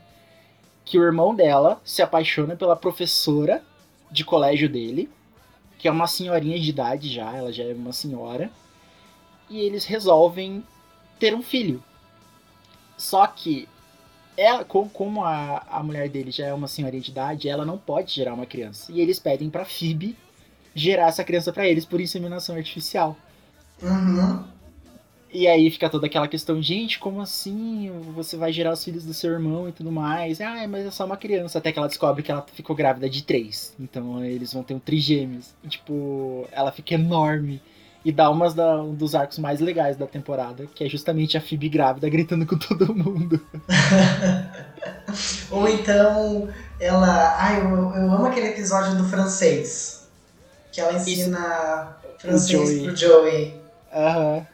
S3: Que o irmão dela se apaixona pela professora de colégio dele, que é uma senhorinha de idade já, ela já é uma senhora, e eles resolvem ter um filho. Só que ela, co- como a, a mulher dele já é uma senhorinha de idade, ela não pode gerar uma criança. E eles pedem pra Phoebe gerar essa criança pra eles por inseminação artificial.
S4: Uhum.
S3: E aí fica toda aquela questão, gente, como assim? Você vai gerar os filhos do seu irmão e tudo mais. Ah, mas é só uma criança. Até que ela descobre que ela ficou grávida de três. Então eles vão ter um trigêmeos. E, tipo, ela fica enorme. E dá umas da- um dos arcos mais legais da temporada, que é justamente a Phoebe grávida gritando com todo mundo. (laughs)
S4: Ou então ela. Ai, eu, eu amo aquele episódio do francês. Que ela ensina francês
S3: Joey.
S4: pro Joey.
S3: Aham.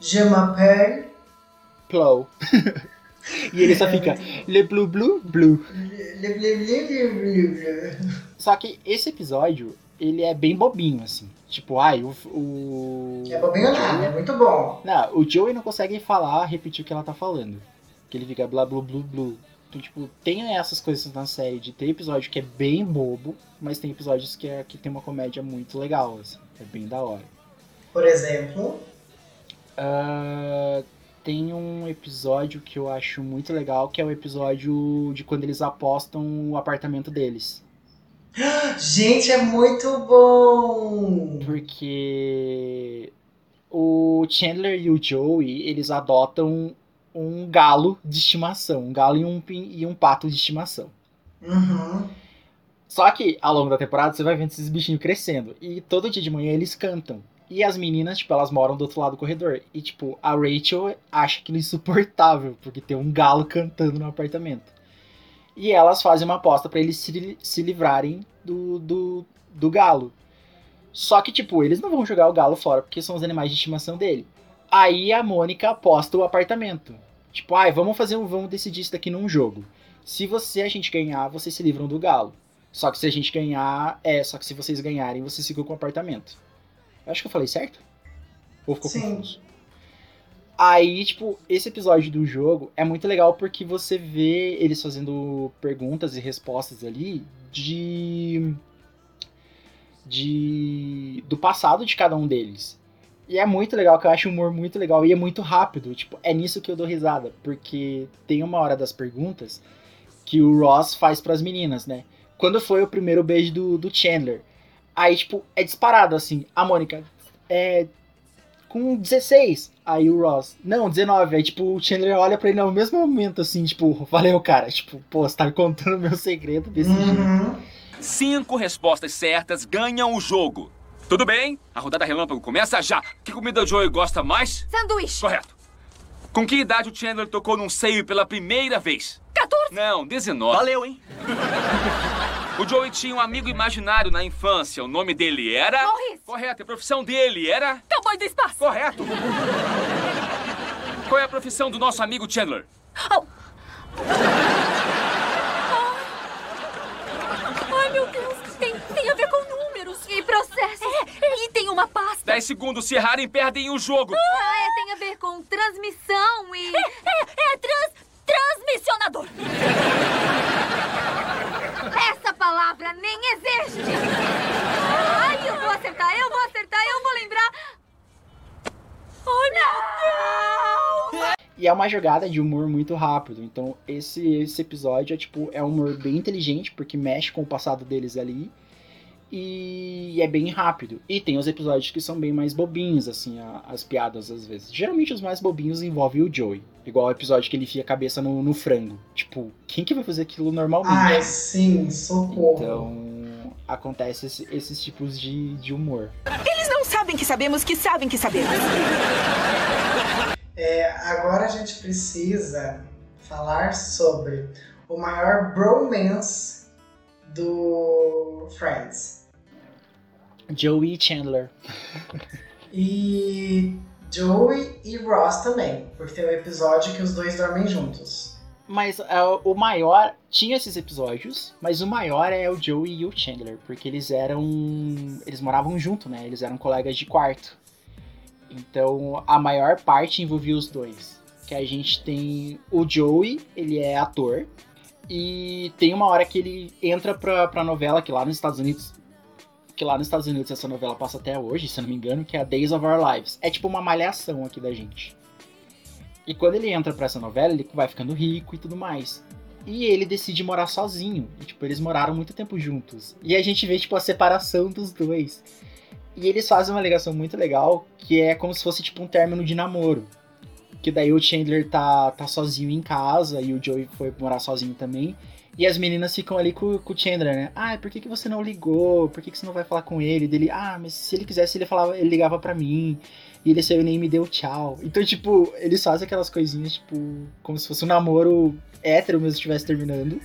S4: Je m'appelle.
S3: Plow. (laughs) E ele só fica le blu blu blu.
S4: Blá, blá, blá, blá, blá.
S3: Só que esse episódio, ele é bem bobinho, assim. Tipo, ai, o. o...
S4: É bobinho nada, é muito bom.
S3: Não, o Joey não consegue falar, repetir o que ela tá falando. Que ele fica blá blá blá blá. Então, tipo, tem essas coisas na série de ter episódio que é bem bobo, mas tem episódios que, é, que tem uma comédia muito legal, assim. É bem da hora.
S4: Por exemplo,
S3: Ah, tem um episódio que eu acho muito legal, que é o episódio de quando eles apostam o apartamento deles.
S4: gente, é muito bom.
S3: Porque o Chandler e o Joey, eles adotam um galo de estimação. Um galo e um, e um pato de estimação.
S4: Uhum.
S3: Só que, ao longo da temporada, você vai vendo esses bichinhos crescendo. E todo dia de manhã eles cantam. E as meninas, tipo, elas moram do outro lado do corredor. E, tipo, a Rachel acha aquilo insuportável, porque tem um galo cantando no apartamento. E elas fazem uma aposta pra eles se, se livrarem do, do, do galo. Só que, tipo, eles não vão jogar o galo fora, porque são os animais de estimação dele. Aí a Mônica aposta o apartamento. Tipo, ai, vamos fazer um, vamos decidir isso daqui num jogo. Se você a gente ganhar, vocês se livram do galo. Só que se a gente ganhar, é, só que se vocês ganharem, vocês ficam com o apartamento. Acho que eu falei certo? Ou ficou
S4: Sim.
S3: confuso? Aí, tipo, esse episódio do jogo é muito legal porque você vê eles fazendo perguntas e respostas ali de. de. do passado de cada um deles. E é muito legal, que eu acho o humor muito legal e é muito rápido. Tipo, é nisso que eu dou risada. Porque tem uma hora das perguntas que o Ross faz pras meninas, né? Quando foi o primeiro beijo do, do Chandler? Aí, tipo, é disparado assim. A Mônica, é. Com 16. Aí o Ross, não, 19. Aí, tipo, o Chandler olha pra ele no mesmo momento, assim, tipo, valeu, cara. Tipo, pô, você tá me contando meu segredo desse jeito.
S4: Uhum.
S10: Cinco respostas certas ganham o jogo. Tudo bem? A rodada relâmpago começa já. Que comida o Joey gosta mais?
S8: Sanduíche.
S10: Correto. Com que idade o Chandler tocou num seio pela primeira vez?
S8: 14.
S10: Não, 19.
S9: Valeu, hein? (laughs)
S10: O Joey tinha um amigo imaginário na infância. O nome dele era.
S8: Maurice.
S10: Correto. A profissão dele era.
S8: Cowboy do espaço.
S10: Correto. Qual é a profissão do nosso amigo Chandler?
S8: Ai, meu Deus. Tem, tem a ver com números. E processos. É, e tem uma pasta.
S10: 10 segundos. Se errarem, perdem o jogo.
S8: Ah, é, tem a ver com transmissão e... É, é, é trans, transmissionador. Essa palavra nem existe. Ai, eu vou acertar, eu vou acertar, eu vou lembrar. Meu Deus!
S3: E é uma jogada de humor muito rápido. Então, esse, esse episódio é tipo, é um humor bem inteligente, porque mexe com o passado deles ali. E é bem rápido. E tem os episódios que são bem mais bobinhos, assim, a- as piadas às vezes. Geralmente os mais bobinhos envolvem o Joey. Igual o episódio que ele enfia a cabeça no, no frango. Tipo, quem que vai fazer aquilo normalmente?
S4: Ai, sim, socorro.
S3: Então, acontece esse- esses tipos de, de humor.
S7: Eles não sabem que sabemos que sabem que sabemos.
S4: É, agora a gente precisa falar sobre o maior bromance do Friends.
S3: Joey Chandler.
S4: E Joey e Ross também, porque tem um episódio que os dois dormem juntos.
S3: Mas é, o maior. Tinha esses episódios, mas o maior é o Joey e o Chandler, porque eles eram. Eles moravam junto, né? Eles eram colegas de quarto. Então a maior parte envolvia os dois. Que a gente tem o Joey, ele é ator. E tem uma hora que ele entra pra, pra novela, que lá nos Estados Unidos. Que lá nos Estados Unidos essa novela passa até hoje, se eu não me engano, que é a Days of Our Lives. É tipo uma malhação aqui da gente. E quando ele entra pra essa novela, ele vai ficando rico e tudo mais. E ele decide morar sozinho. E, tipo, eles moraram muito tempo juntos. E a gente vê, tipo, a separação dos dois. E eles fazem uma ligação muito legal, que é como se fosse, tipo, um término de namoro. Que daí o Chandler tá, tá sozinho em casa e o Joey foi morar sozinho também. E as meninas ficam ali com, com o Chandler, né? Ah, por que, que você não ligou? Por que, que você não vai falar com ele? Dele, ah, mas se ele quisesse, ele falava, ele ligava pra mim. E ele saiu e nem me deu tchau. Então, tipo, eles fazem aquelas coisinhas, tipo, como se fosse um namoro hétero mesmo estivesse terminando.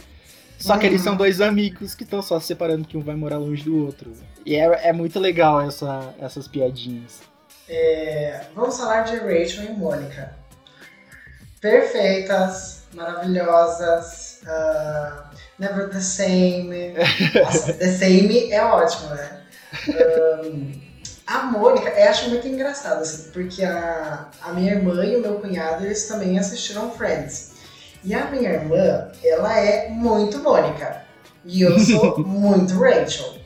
S3: Só que eles são dois amigos que estão só se separando, que um vai morar longe do outro. E é, é muito legal essa, essas piadinhas.
S4: É, vamos falar de Rachel e Mônica. perfeitas, maravilhosas, ah, never the same. Nossa, the same é ótimo, né? Ahn, a Mônica, eu acho muito engraçado, assim, porque a, a minha irmã e o meu cunhado, eles também assistiram Friends. E a minha irmã, ela é muito Mônica. E eu sou (laughs) muito Rachel.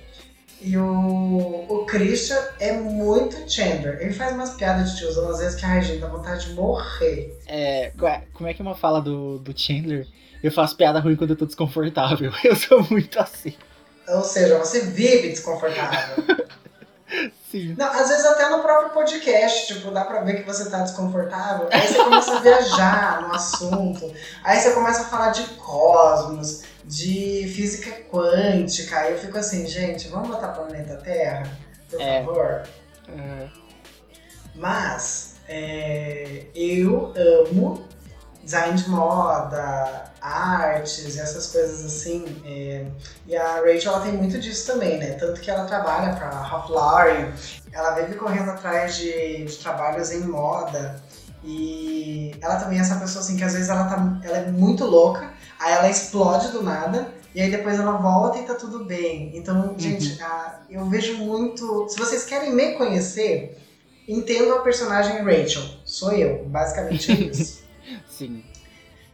S4: E o, o Christian é muito Chandler. Ele faz umas piadas de tiozão, às vezes, que, ai, gente, dá vontade de morrer.
S3: É, como é que é uma fala do, do Chandler? Eu faço piada ruim quando eu tô desconfortável. (laughs) Eu sou muito assim.
S4: Ou seja, você vive desconfortável. (laughs)
S3: Sim.
S4: Não, às vezes até no próprio podcast, tipo, dá pra ver que você tá desconfortável. Aí você começa a viajar no assunto. Aí você começa a falar de cosmos, de física quântica. Aí eu fico assim, gente, vamos botar planeta Terra, por
S3: É.
S4: favor.
S3: É,
S4: Mas é, eu amo design de moda, artes essas coisas assim. é, e a Rachel ela tem muito disso também, né? Tanto que ela trabalha para Ralph Lauren, ela vive correndo atrás de, de trabalhos em moda. E ela também é essa pessoa assim que às vezes ela, tá, ela é muito louca, aí ela explode do nada. E aí depois ela volta e tá tudo bem. Então, gente, a- eu vejo muito. Se vocês querem me conhecer, entendo a personagem Rachel. Sou eu, basicamente é isso. (laughs)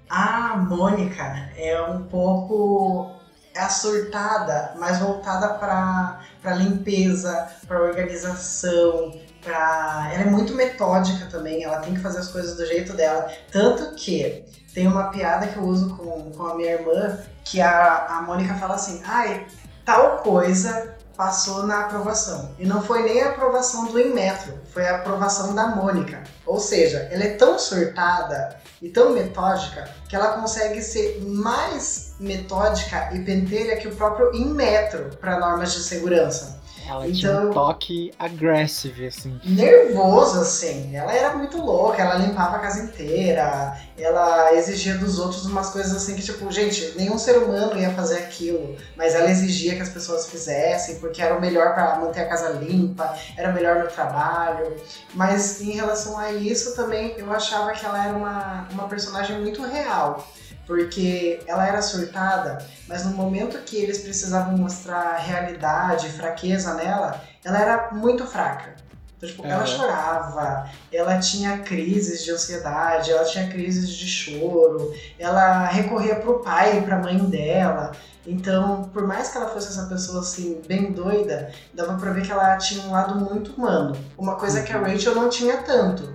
S4: A Mônica é um pouco a surtada, mas voltada para limpeza, para organização, para ela é muito metódica também, ela tem que fazer as coisas do jeito dela, tanto que tem uma piada que eu uso com, com a minha irmã, que a, a Mônica fala assim, ai, tal coisa passou na aprovação. E não foi nem a aprovação do Inmetro, foi a aprovação da Mônica. Ou seja, ela é tão surtada e tão metódica que ela consegue ser mais metódica e pentelha que o próprio Inmetro para normas de segurança.
S3: Ela tinha
S4: Então-
S3: um toque agressivo, assim.
S4: Nervoso, assim. Ela era muito louca, ela limpava a casa inteira, ela exigia dos outros umas coisas assim que, tipo, gente, nenhum ser humano ia fazer aquilo, mas ela exigia que as pessoas fizessem, porque era o melhor para manter a casa limpa, era o melhor no trabalho. Mas em relação a isso também, eu achava que ela era uma, uma personagem muito real. Porque ela era surtada, mas no momento que eles precisavam mostrar realidade, fraqueza nela, ela era muito fraca. Então, tipo, ela
S3: Aham.
S4: chorava, ela tinha crises de ansiedade, ela tinha crises de choro, ela recorria pro pai e pra mãe dela. Então, por mais que ela fosse essa pessoa assim, bem doida, dava pra ver que ela tinha um lado muito humano. Uma coisa que a Rachel não tinha tanto.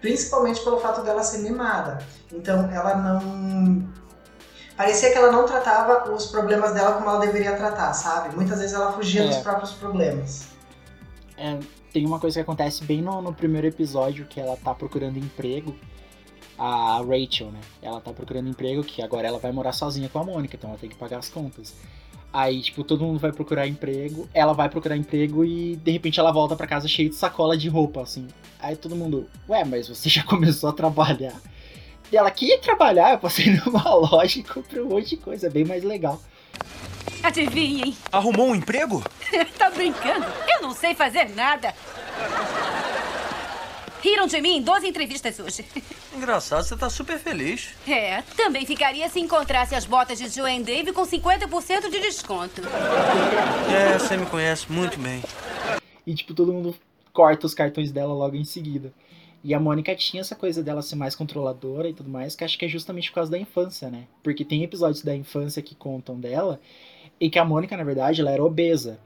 S4: Principalmente pelo fato dela ser mimada. Então, ela não. Parecia que ela não tratava os problemas dela como ela deveria tratar, sabe? Muitas vezes ela fugia
S3: É.
S4: dos próprios problemas.
S3: É, tem uma coisa que acontece bem no, no primeiro episódio, que ela tá procurando emprego. A Rachel, né? Ela tá procurando emprego, que agora ela vai morar sozinha com a Mônica, então ela tem que pagar as contas. Aí, tipo, todo mundo vai procurar emprego, ela vai procurar emprego e de repente ela volta pra casa cheia de sacola de roupa, assim. Aí todo mundo, ué, mas você (laughs) já começou a trabalhar. E ela, que ia trabalhar? Eu passei (laughs) numa loja e comprei um monte de coisa, é bem mais legal.
S8: Adivinhem.
S9: Arrumou um emprego? (laughs)
S8: tá brincando? Eu não sei fazer nada. Riram de mim em 12 entrevistas hoje. (laughs)
S11: Engraçado, você tá super feliz.
S8: É, também ficaria se encontrasse as botas de Joanne Dave com 50% de desconto.
S11: É, você me conhece muito bem.
S3: E, tipo, todo mundo corta os cartões dela logo em seguida. E a Mônica tinha essa coisa dela ser mais controladora e tudo mais, que acho que é justamente por causa da infância, né? Porque tem episódios da infância que contam dela e que a Mônica, na verdade, ela era obesa.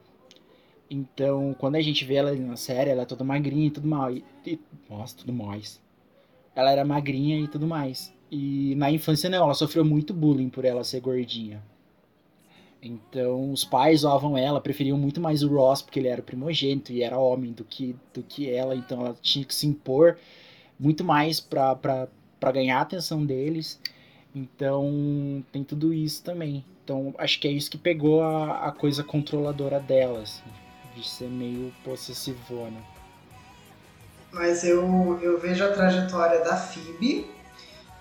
S3: Então, quando a gente vê ela na série, ela é toda magrinha e tudo mais. E, e- nossa, tudo mais. Ela era magrinha e tudo mais. E na infância, não, ela sofreu muito bullying por ela ser gordinha. Então, os pais zoavam ela, preferiam muito mais o Ross, porque ele era primogênito e era homem do que, do que ela, então ela tinha que se impor muito mais pra ganhar a atenção deles. Então, tem tudo isso também. Então, acho que é isso que pegou a, a coisa controladora dela, assim, de ser meio possessivona.
S4: Mas eu, eu vejo a trajetória da Phoebe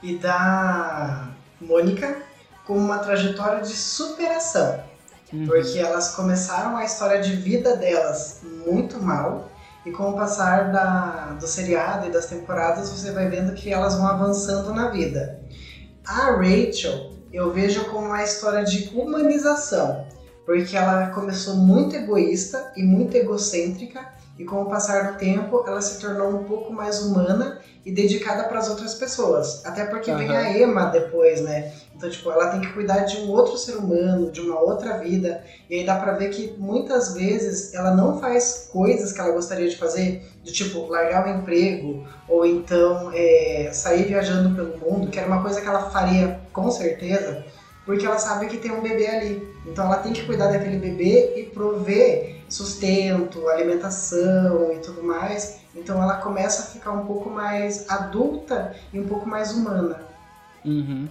S4: e da Mônica como uma trajetória de superação.
S3: Uhum.
S4: Porque elas começaram a história de vida delas muito mal E com o passar da, do seriado e das temporadas, você vai vendo que elas vão avançando na vida. A Rachel, eu vejo como uma história de humanização, porque ela começou muito egoísta e muito egocêntrica, e com o passar do tempo, ela se tornou um pouco mais humana e dedicada para as outras pessoas. Até porque vem
S3: Aham.
S4: a Emma depois, né? Então, tipo, ela tem que cuidar de um outro ser humano, de uma outra vida. E aí dá pra ver que muitas vezes ela não faz coisas que ela gostaria de fazer, do tipo largar o emprego, ou então é, sair viajando pelo mundo, que era uma coisa que ela faria com certeza, porque ela sabe que tem um bebê ali. Então ela tem que cuidar daquele bebê e prover sustento, alimentação e tudo mais. Então ela começa a ficar um pouco mais adulta e um pouco mais humana.
S3: Uhum.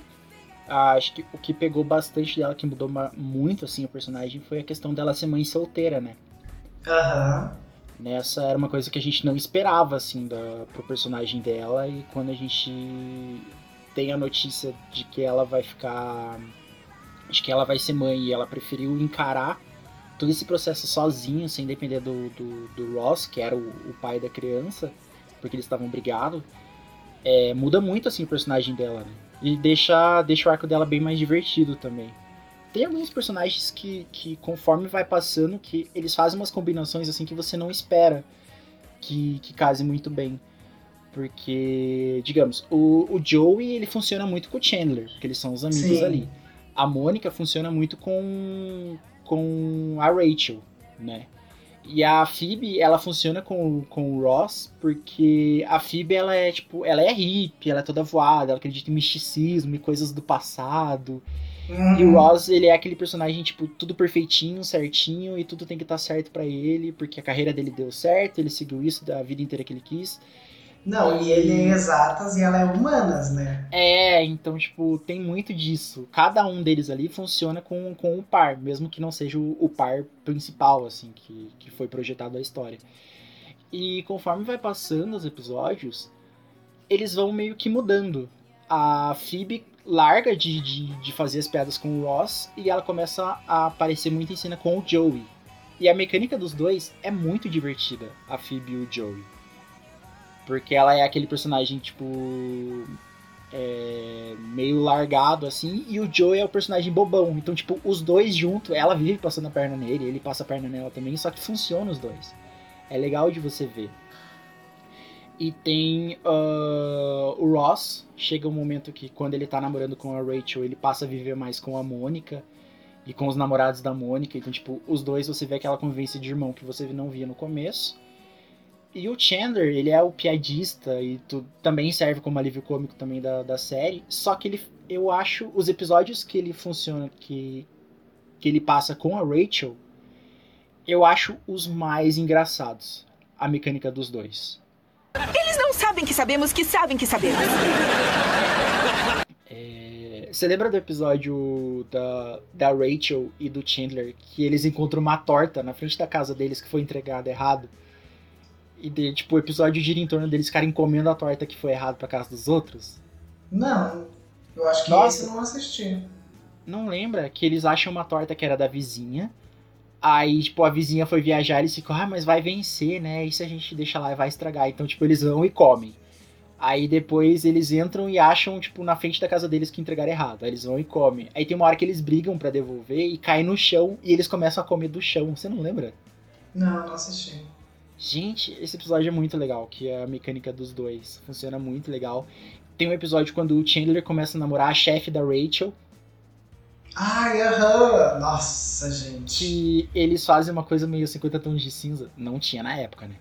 S3: Ah, acho que o que pegou bastante dela, que mudou muito assim o personagem, foi a questão dela ser mãe solteira, né?
S4: Aham.
S3: Nessa era uma coisa que a gente não esperava, assim, da, pro personagem dela, e quando a gente tem a notícia de que ela vai ficar. De que ela vai ser mãe e ela preferiu encarar todo esse processo sozinho, sem depender do, do, do Ross, que era o, o pai da criança, porque eles estavam brigados, é, muda muito assim o personagem dela, né? E deixa, deixa o arco dela bem mais divertido também. Tem alguns personagens que, que, conforme vai passando, que eles fazem umas combinações assim que você não espera que, que case muito bem. Porque, digamos, o, o Joey ele funciona muito com o Chandler, porque eles são os amigos
S4: Sim.
S3: ali. A Mônica funciona muito com, com a Rachel, né? E a Phoebe, ela funciona com, com o Ross, porque a Phoebe, ela é, tipo, ela é hippie, ela é toda voada, ela acredita em misticismo e coisas do passado. E o Ross, ele é aquele personagem, tipo, tudo perfeitinho, certinho, e tudo tem que estar certo pra ele, porque a carreira dele deu certo, ele seguiu isso da vida inteira que ele quis.
S4: Não, e ele é exatas e ela é humanas, né?
S3: É, então, tipo, tem muito disso. Cada um deles ali funciona com, com o par, mesmo que não seja o, o par principal, assim, que, que foi projetado a história. E conforme vai passando os episódios, eles vão meio que mudando. A Phoebe larga de, de, de fazer as piadas com o Ross e ela começa a aparecer muito em cena com o Joey. E a mecânica dos dois é muito divertida, a Phoebe e o Joey. Porque ela é aquele personagem, tipo. é, meio largado, assim, e o Joey é o personagem bobão. Então, tipo, os dois juntos, ela vive passando a perna nele, ele passa a perna nela também, só que funciona os dois. É legal de você ver. E tem ah, o Ross, chega um momento que quando ele tá namorando com a Rachel, ele passa a viver mais com a Mônica e com os namorados da Mônica. Então, tipo, os dois você vê aquela convivência de irmão que você não via no começo. E o Chandler, ele é o piadista e tu, também serve como alívio cômico também da, da série. Só que ele, eu acho, os episódios que ele funciona, que, que ele passa com a Rachel, eu acho os mais engraçados. A mecânica dos dois.
S7: Eles não sabem que sabemos que sabem que sabemos.
S3: É, Você lembra do episódio da, da Rachel e do Chandler que eles encontram uma torta na frente da casa deles que foi entregada errado? E de, tipo, o episódio gira em torno deles ficarem comendo a torta que foi errado pra casa dos outros?
S4: Não, eu acho que
S3: Nossa.
S4: esse eu não assisti.
S3: Não lembra que eles acham uma torta que era da vizinha. Aí, tipo, a vizinha foi viajar e eles ficam, ah, mas vai vencer, né? E se a gente deixa lá e vai estragar? Então, tipo, eles vão e comem. Aí depois eles entram e acham, tipo, na frente da casa deles que entregaram errado. Aí eles vão e comem. Aí tem uma hora que eles brigam pra devolver e caem no chão e eles começam a comer do chão. Você não lembra?
S4: Não, não assisti.
S3: Gente, esse episódio é muito legal, que é a mecânica dos dois. Funciona muito legal. Tem um episódio quando o Chandler começa a namorar a chefe da Rachel.
S4: Ai, aham. Nossa, gente.
S3: que eles fazem uma coisa meio 50 tons de cinza. Não tinha na época, né?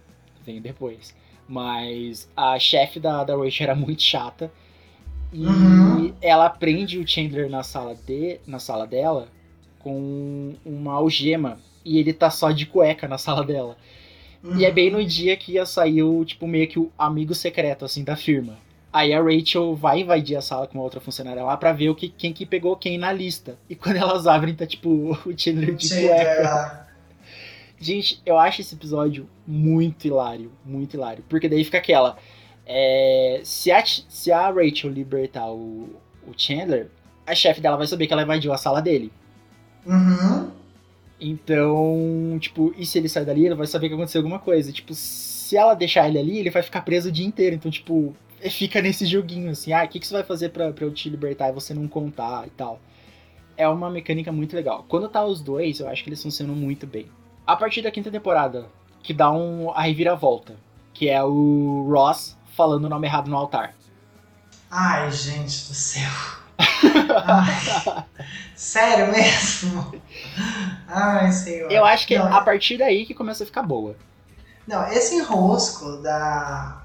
S3: Veio depois. Mas a chefe da, da Rachel era muito chata. E
S4: Uhum.
S3: ela prende o Chandler na sala, de, na sala dela com uma algema. E ele tá só de cueca na sala dela. E é bem no dia que ia sair o, tipo, meio que o amigo secreto, assim, da firma. Aí a Rachel vai invadir a sala com uma outra funcionária lá pra ver o que, quem que pegou quem na lista. E quando elas abrem, tá tipo (laughs) o Chandler de cueca. Gente, eu acho esse episódio muito hilário, muito hilário. Porque daí fica aquela. é, se, a, se a Rachel libertar o, o Chandler, a chefe dela vai saber que ela invadiu a sala dele.
S4: Uhum.
S3: Então, tipo, e se ele sair dali, ele vai saber que aconteceu alguma coisa. Tipo, se ela deixar ele ali, ele vai ficar preso o dia inteiro. Então, tipo, (laughs) fica nesse joguinho assim, ah, o que, que você vai fazer pra, pra eu te libertar e você não contar e tal. É uma mecânica muito legal. Quando tá os dois, eu acho que eles funcionam muito bem. A partir da quinta temporada, que dá um, a reviravolta, que é o Ross falando o nome errado no altar.
S4: Ai, gente do céu. Ai, sério mesmo? Ai, senhor.
S3: Eu acho que é
S4: Não,
S3: a partir daí que começa a ficar boa.
S4: Não, esse enrosco da,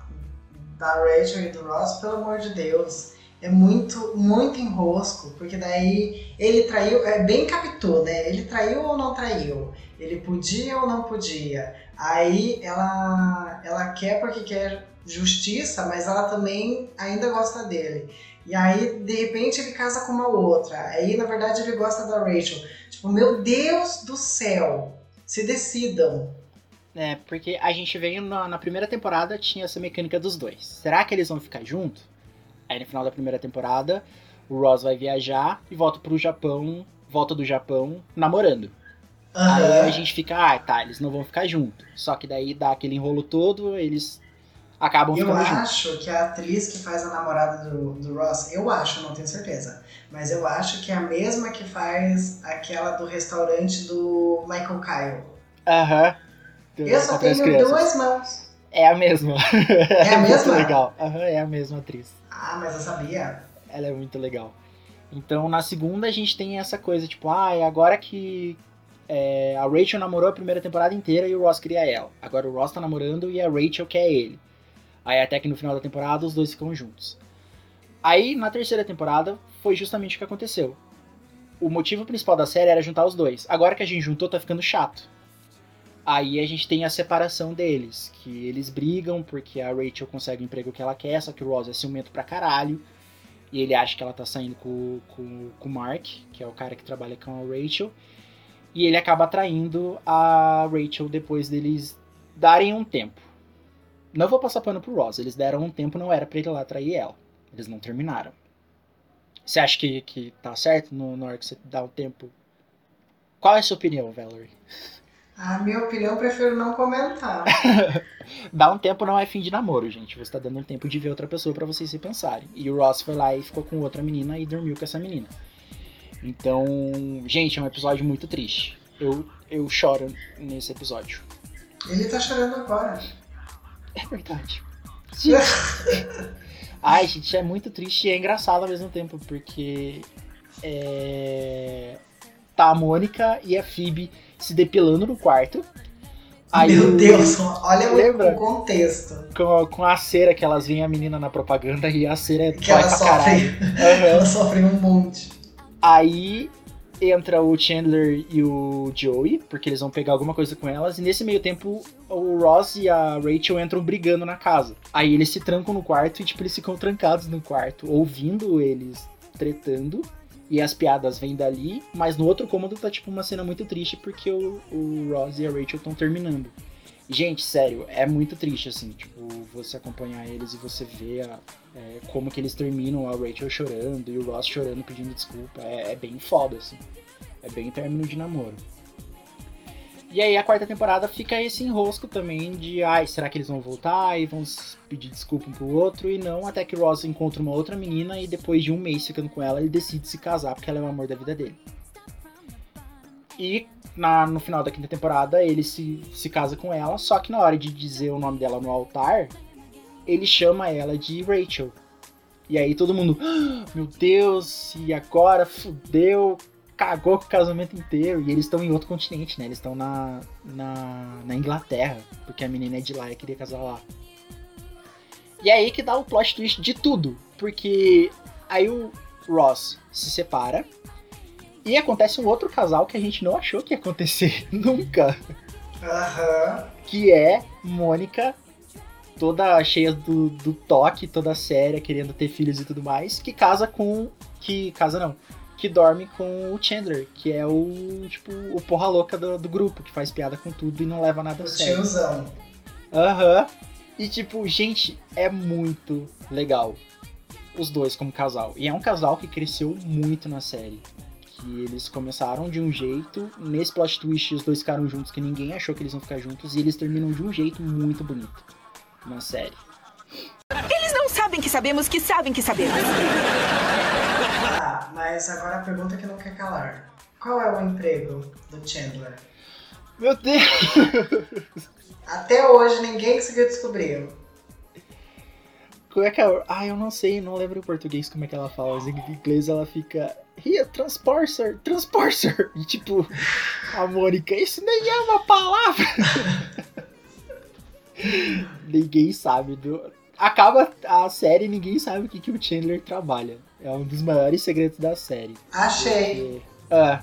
S4: da Rachel e do Ross, pelo amor de Deus, é muito, muito enrosco, porque daí ele traiu, é bem captou, né? Ele traiu ou não traiu? Ele podia ou não podia? Aí ela, ela quer porque quer justiça, mas ela também ainda gosta dele. E aí, de repente, ele casa com uma outra. Aí, na verdade, ele gosta da Rachel. Tipo, meu Deus do céu! Se decidam.
S3: É, porque a gente veio na, na primeira temporada, tinha essa mecânica dos dois. Será que eles vão ficar junto? Aí no final da primeira temporada, o Ross vai viajar e volta pro Japão, volta do Japão namorando. Aí
S4: Aham.
S3: a gente fica, ah, tá, eles não vão ficar juntos. Só que daí dá aquele enrolo todo, eles acabam
S4: Eu
S3: ficando juntos.
S4: acho que a atriz que faz a namorada do, do Ross, eu acho, não tenho certeza, mas eu acho que é a mesma que faz aquela do restaurante do Michael Kyle.
S3: Aham.
S4: Eu só tenho
S3: crianças.
S4: duas mãos.
S3: É a mesma.
S4: É a (laughs)
S3: muito
S4: mesma?
S3: legal. Aham, é a mesma atriz.
S4: Ah, mas eu sabia.
S3: Ela é muito legal. Então na segunda a gente tem essa coisa, tipo, ah, é agora que é, a Rachel namorou a primeira temporada inteira e o Ross queria ela. Agora o Ross tá namorando e a Rachel quer ele. Aí até que no final da temporada os dois ficam juntos. Aí na terceira temporada foi justamente o que aconteceu. O motivo principal da série era juntar os dois. Agora que a gente juntou, tá ficando chato. Aí a gente tem a separação deles, que eles brigam porque a Rachel consegue o emprego que ela quer, só que o Ross é ciumento pra caralho. E ele acha que ela tá saindo com, com, com o Mark, que é o cara que trabalha com a Rachel. E ele acaba traindo a Rachel depois deles darem um tempo. Não vou passar pano pro Ross, eles deram um tempo, não era pra ele lá trair ela. Eles não terminaram. Você acha que, que tá certo no, na hora que você dá um tempo? Qual é a sua opinião, Valerie?
S4: A minha opinião, eu prefiro não comentar. (laughs)
S3: Dar um tempo não é fim de namoro, gente. Você tá dando um tempo de ver outra pessoa pra vocês se pensarem. E o Ross foi lá e ficou com outra menina e dormiu com essa menina. Então, gente, é um episódio muito triste. Eu, eu choro nesse episódio.
S4: Ele tá chorando agora.
S3: É verdade. Ai, gente, é muito triste e é engraçado ao mesmo tempo, porque é... tá a Mônica e a Phoebe se depilando no quarto.
S4: Meu
S3: o-
S4: Deus, olha o-
S3: Lembra?
S4: o contexto.
S3: Com, com a cera que elas veem a menina na propaganda e a cera
S4: Que
S3: dói
S4: ela sofre.
S3: caralho. (laughs)
S4: Ela sofre um monte.
S3: Aí entra o Chandler e o Joey, porque eles vão pegar alguma coisa com elas, e nesse meio tempo o Ross e a Rachel entram brigando na casa. Aí eles se trancam no quarto e tipo, eles ficam trancados no quarto, ouvindo eles tretando. E as piadas vêm dali, mas no outro cômodo tá tipo uma cena muito triste porque o, o Ross e a Rachel estão terminando. Gente, sério, é muito triste, assim, tipo, você acompanhar eles e você ver a- é, como que eles terminam, a Rachel chorando e o Ross chorando pedindo desculpa. É, é bem foda, assim. É bem término de namoro. E aí a quarta temporada fica esse enrosco também de, ai, será que eles vão voltar e vão pedir desculpa um pro outro? E não, até que Ross encontra uma outra menina e depois de um mês ficando com ela, ele decide se casar porque ela é o amor da vida dele. E na, no final da quinta temporada ele se, se casa com ela, só que na hora de dizer o nome dela no altar, ele chama ela de Rachel. E aí todo mundo, "Ah, meu Deus, e agora fudeu, cagou com o casamento inteiro. E eles estão em outro continente, né? Eles estão na, na, na Inglaterra, porque a menina é de lá e queria casar lá. E aí que dá o plot twist de tudo, porque aí o Ross se separa e acontece um outro casal que a gente não achou que ia acontecer (laughs) nunca,
S4: Aham.
S3: que é Mônica, toda cheia do, do toque, toda séria, querendo ter filhos e tudo mais, que casa com. Que casa não. Que dorme com o Chandler, que é o, tipo, o porra louca do, do grupo, que faz piada com tudo e não leva nada a sério.
S4: tiozão.
S3: Aham. E tipo, gente, é muito legal os dois como casal. E é um casal que cresceu muito na série. Que eles começaram de um jeito, nesse plot twist os dois ficaram juntos que ninguém achou que eles iam ficar juntos, e eles terminam de um jeito muito bonito na série.
S7: Eles não sabem que sabemos que sabem que sabemos.
S4: Tá, mas agora a pergunta que não quer calar. Qual é o emprego do Chandler?
S3: Meu Deus!
S4: Até hoje ninguém conseguiu descobrir.
S3: Como é que é? Ah, eu não sei, não lembro em português como é que ela fala, mas em inglês ela fica. Here, transporter, transporter! E tipo, a Mônica, isso nem é uma palavra! (laughs) ninguém sabe. Do... Acaba a série e ninguém sabe o que, que o Chandler trabalha. É um dos maiores segredos da série.
S4: Achei.
S3: Porque- Ah,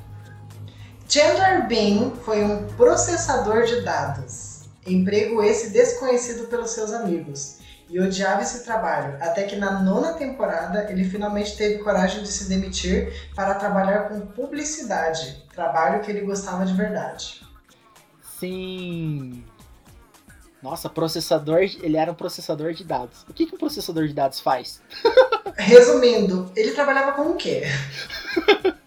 S4: Chandler Bing foi um processador de dados. Emprego esse desconhecido pelos seus amigos. E odiava esse trabalho, até que na nona temporada ele finalmente teve coragem de se demitir para trabalhar com publicidade, trabalho que ele gostava de verdade.
S3: sim. Nossa, processador. Ele era um processador de dados. O que, que um processador de dados faz? (laughs)
S4: Resumindo, ele trabalhava com o quê? (laughs)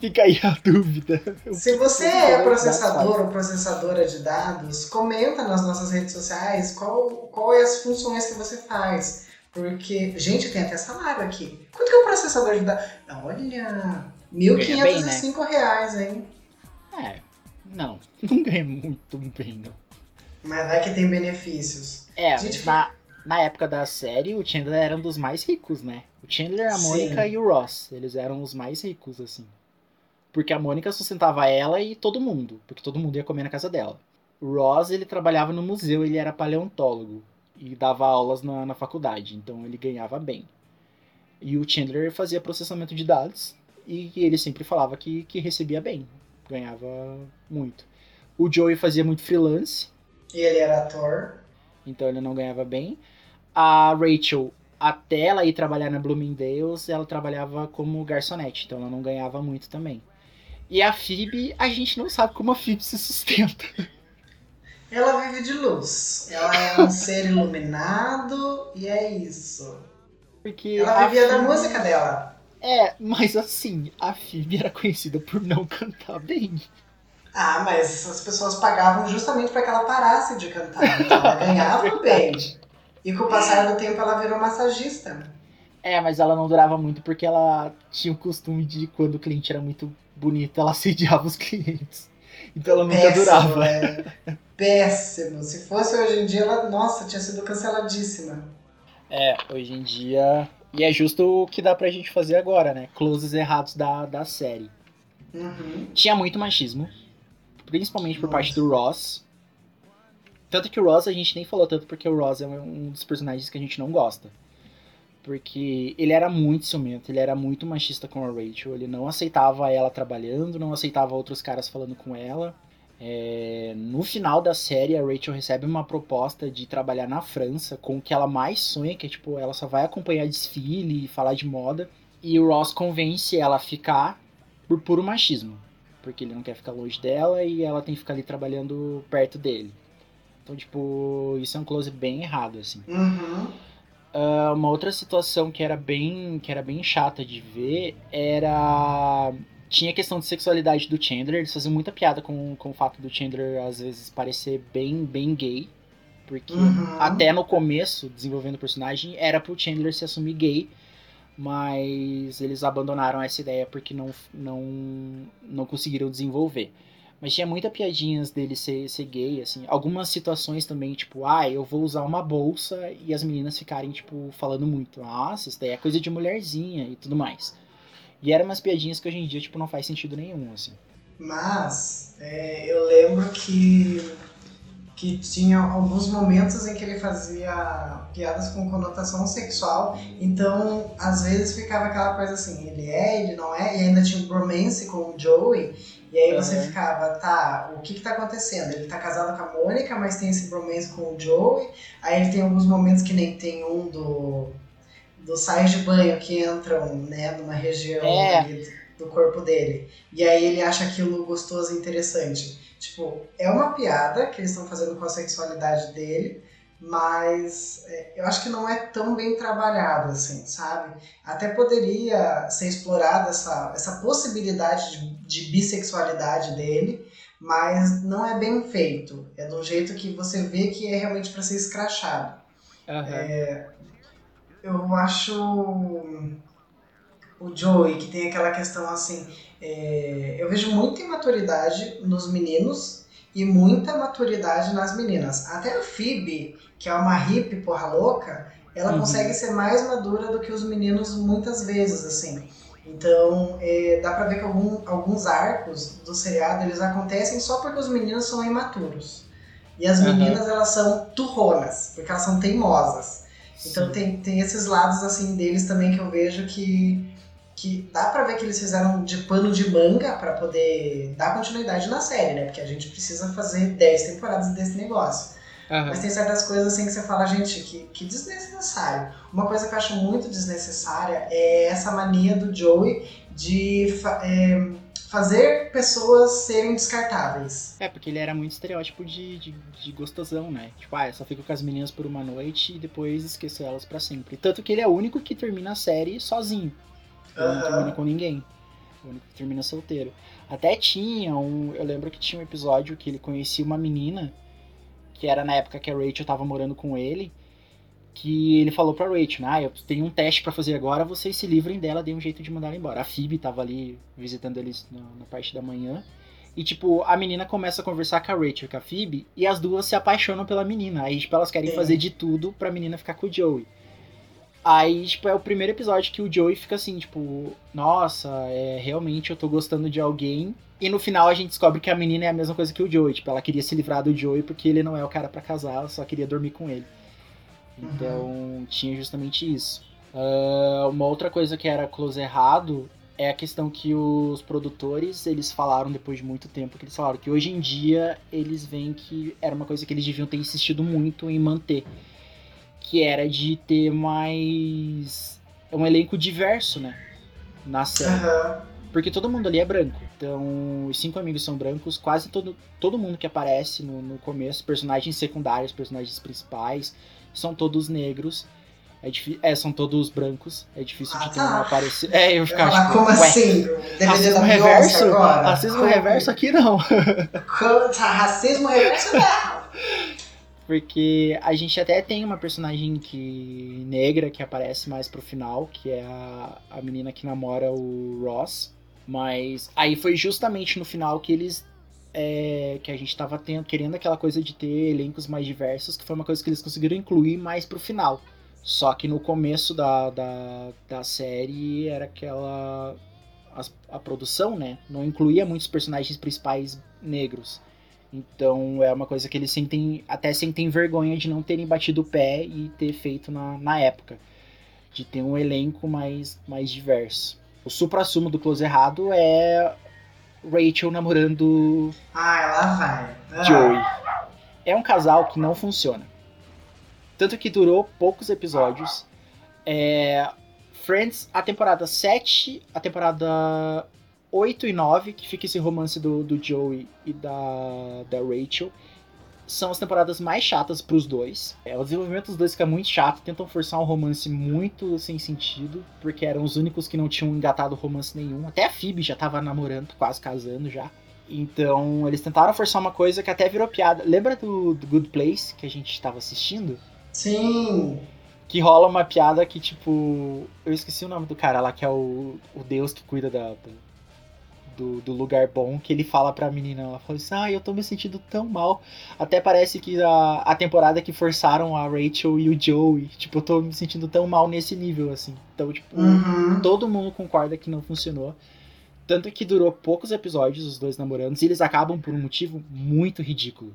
S3: Fica aí a dúvida.
S4: Se você é processador ou processadora de dados, comenta nas nossas redes sociais qual, qual é as funções que você faz. Porque, gente, tem até salário aqui. Quanto que é um processador de dados? Olha, 1.505 reais, hein?
S3: É, não. (laughs) Não ganha muito bem, não.
S4: Mas vai que tem benefícios.
S3: É,
S4: Gente,
S3: na, na época da série, o Chandler era um dos mais ricos, né? O Chandler, a
S4: Sim.
S3: Mônica e o Ross. Eles eram os mais ricos, assim. Porque a Mônica sustentava ela e todo mundo. Porque todo mundo ia comer na casa dela. O Ross, ele trabalhava no museu, ele era paleontólogo. E dava aulas na, na faculdade. Então ele ganhava bem. E o Chandler fazia processamento de dados. E ele sempre falava que, que recebia bem. Ganhava muito. O Joey fazia muito freelance.
S4: E ele era ator.
S3: Então ele não ganhava bem. A Rachel, até ela ir trabalhar na Bloomingdale's, ela trabalhava como garçonete, então ela não ganhava muito também. E a Phoebe, a gente não sabe como a Phoebe se sustenta.
S4: Ela vive de luz. Ela é um ser iluminado e é isso.
S3: Porque
S4: Ela vivia da
S3: Phoebe-
S4: música dela.
S3: É, mas assim, a Phoebe era conhecida por não cantar bem.
S4: Ah, mas as pessoas pagavam justamente para que ela parasse de cantar. Então ela ganhava (laughs) bem. E com o passar do tempo ela virou massagista.
S3: É, mas ela não durava muito porque ela tinha o costume de, quando o cliente era muito bonito, ela (laughs) assediava os clientes. Então ela nunca
S4: Péssimo,
S3: durava.
S4: é. Péssimo. Se fosse hoje em dia, ela, nossa, tinha sido canceladíssima.
S3: É, hoje em dia. E é justo o que dá pra gente fazer agora, né? Closes errados da, da série.
S4: Uhum.
S3: Tinha muito machismo. Principalmente por parte do Ross. Tanto que o Ross a gente nem falou tanto porque o Ross é um dos personagens que a gente não gosta. Porque ele era muito ciumento, ele era muito machista com a Rachel. Ele não aceitava ela trabalhando, não aceitava outros caras falando com ela. É, no final da série, a Rachel recebe uma proposta de trabalhar na França com o que ela mais sonha, que é tipo, ela só vai acompanhar desfile e falar de moda. E o Ross convence ela a ficar por puro machismo. Porque ele não quer ficar longe dela e ela tem que ficar ali trabalhando perto dele. Então, tipo, isso é um close bem errado, assim.
S4: Uhum.
S3: Ah, uma outra situação que era bem que era bem chata de ver era tinha a questão de sexualidade do Chandler eles faziam muita piada com, com o fato do Chandler às vezes parecer bem bem gay porque
S4: Uhum.
S3: até no começo desenvolvendo o personagem era pro Chandler se assumir gay mas eles abandonaram essa ideia porque não não não conseguiram desenvolver mas tinha muita piadinhas dele ser, ser gay, assim. Algumas situações também, tipo, ah, eu vou usar uma bolsa e as meninas ficarem, tipo, falando muito. Nossa, isso daí é coisa de mulherzinha e tudo mais. E eram umas piadinhas que hoje em dia, tipo, não faz sentido nenhum, assim.
S4: Mas é, eu lembro que, que tinha alguns momentos em que ele fazia piadas com conotação sexual, então às vezes ficava aquela coisa assim, ele é, ele não é, e ainda tinha um bromance com o Joey, e aí você
S3: Uhum.
S4: ficava, tá, o que que tá acontecendo? Ele tá casado com a Mônica, mas tem esse bromance com o Joey, aí ele tem alguns momentos que nem tem um do dos sais de banho que entram, né, numa região
S3: É.
S4: ali do corpo dele. E aí ele acha aquilo gostoso e interessante. Tipo, é uma piada que eles estão fazendo com a sexualidade dele, mas é, eu acho que não é tão bem trabalhado assim, sabe? Até poderia ser explorada essa, essa possibilidade de, de bissexualidade dele, mas não é bem feito. É de um jeito que você vê que é realmente para ser escrachado. É, eu acho o Joey que tem aquela questão assim. é, eu vejo muita imaturidade nos meninos e muita maturidade nas meninas. Até a Phoebe, que é uma hippie porra louca, ela
S3: Uhum.
S4: consegue ser mais madura do que os meninos muitas vezes, assim. Então, é, dá pra ver que algum- alguns arcos do seriado, eles acontecem só porque os meninos são imaturos. E as
S3: Aham.
S4: meninas, elas são turronas, porque elas são teimosas. Então tem, tem esses lados assim deles também que eu vejo que, que dá pra ver que eles fizeram de pano de manga pra poder dar continuidade na série, né? Porque a gente precisa fazer 10 temporadas desse negócio.
S3: Aham.
S4: Mas tem certas coisas assim que você fala, gente, que, que desnecessário. Uma coisa que eu acho muito desnecessária é essa mania do Joey de fa- é, fazer pessoas serem descartáveis.
S3: É, porque ele era muito estereótipo de, de, de gostosão, né? Tipo, ah, eu só fico com as meninas por uma noite e depois esqueço elas pra sempre. Tanto que ele é o único que termina a série sozinho. Ele não
S4: Aham.
S3: termina com ninguém. O único que termina solteiro. Até tinha um. Eu lembro que tinha um episódio que ele conhecia uma menina, que era na época que a Rachel tava morando com ele. Que ele falou pra Rachel, ah, eu tenho um teste pra fazer agora, vocês se livrem dela, dê um jeito de mandar ela embora. A Phoebe tava ali visitando eles na, na parte da manhã. E, tipo, a menina começa a conversar com a Rachel e com a Phoebe, e as duas se apaixonam pela menina. Aí, tipo, elas querem
S4: Sim.
S3: fazer de tudo pra menina ficar com o Joey. Aí, tipo, é o primeiro episódio que o Joey fica assim, tipo, nossa, é, realmente eu tô gostando de alguém. E no final a gente descobre que a menina é a mesma coisa que o Joey. Tipo, ela queria se livrar do Joey porque ele não é o cara pra casar, ela só queria dormir com ele. Então, tinha justamente isso. Ah, uma outra coisa que era close errado é a questão que os produtores, eles falaram depois de muito tempo, que eles falaram que hoje em dia eles veem que era uma coisa que eles deviam ter insistido muito em manter. Que era de ter mais um elenco diverso, né? Na série.
S4: Aham.
S3: Porque todo mundo ali é branco. Então, os cinco amigos são brancos. Quase todo, todo mundo que aparece no, no começo, personagens secundários, personagens principais, são todos negros. É é, são todos brancos. É difícil
S4: Ah,
S3: de ter um
S4: tá.
S3: aparecer. É, eu ficava
S4: falar,
S3: tipo,
S4: como
S3: ué,
S4: assim?
S3: Racismo reverso?
S4: agora?
S3: Racismo reverso aqui não. (laughs)
S4: Tá, Racismo reverso não. (laughs)
S3: Porque a gente até tem uma personagem que negra que aparece mais pro final, que é a, a menina que namora o Ross. Mas aí foi justamente no final que eles. é, que a gente tava tendo, querendo aquela coisa de ter elencos mais diversos, que foi uma coisa que eles conseguiram incluir mais pro final. Só que no começo da, da, da série era aquela. as- a produção, né? Não incluía muitos personagens principais negros. Então é uma coisa que eles sentem, até sentem vergonha de não terem batido o pé e ter feito na, na época. De ter um elenco mais, mais diverso. O supra-sumo do Close Errado é Rachel namorando
S4: Ah, lá vai.
S3: Joey. É um casal que não funciona. Tanto que durou poucos episódios. É, Friends, a temporada 7, a temporada 8 e 9, que fica esse romance do, do Joey e da, da Rachel, são as temporadas mais chatas pros dois. É, o desenvolvimento dos dois fica muito chato, tentam forçar um romance muito sem sentido, porque eram os únicos que não tinham engatado romance nenhum. Até a Phoebe já tava namorando, quase casando já. Então, eles tentaram forçar uma coisa que até virou piada. Lembra do, do Good Place que a gente estava assistindo?
S4: Sim.
S3: Que rola uma piada que, tipo. Eu esqueci o nome do cara lá, que é o, o deus que cuida da, da- do, do lugar bom, que ele fala pra menina, ela fala assim, ah, eu tô me sentindo tão mal. Até parece que a, a temporada que forçaram a Rachel e o Joey, tipo, eu tô me sentindo tão mal nesse nível, assim. Então, tipo,
S4: Uhum.
S3: todo mundo concorda que não funcionou. Tanto que durou poucos episódios, os dois namorando, e eles acabam por um motivo muito ridículo.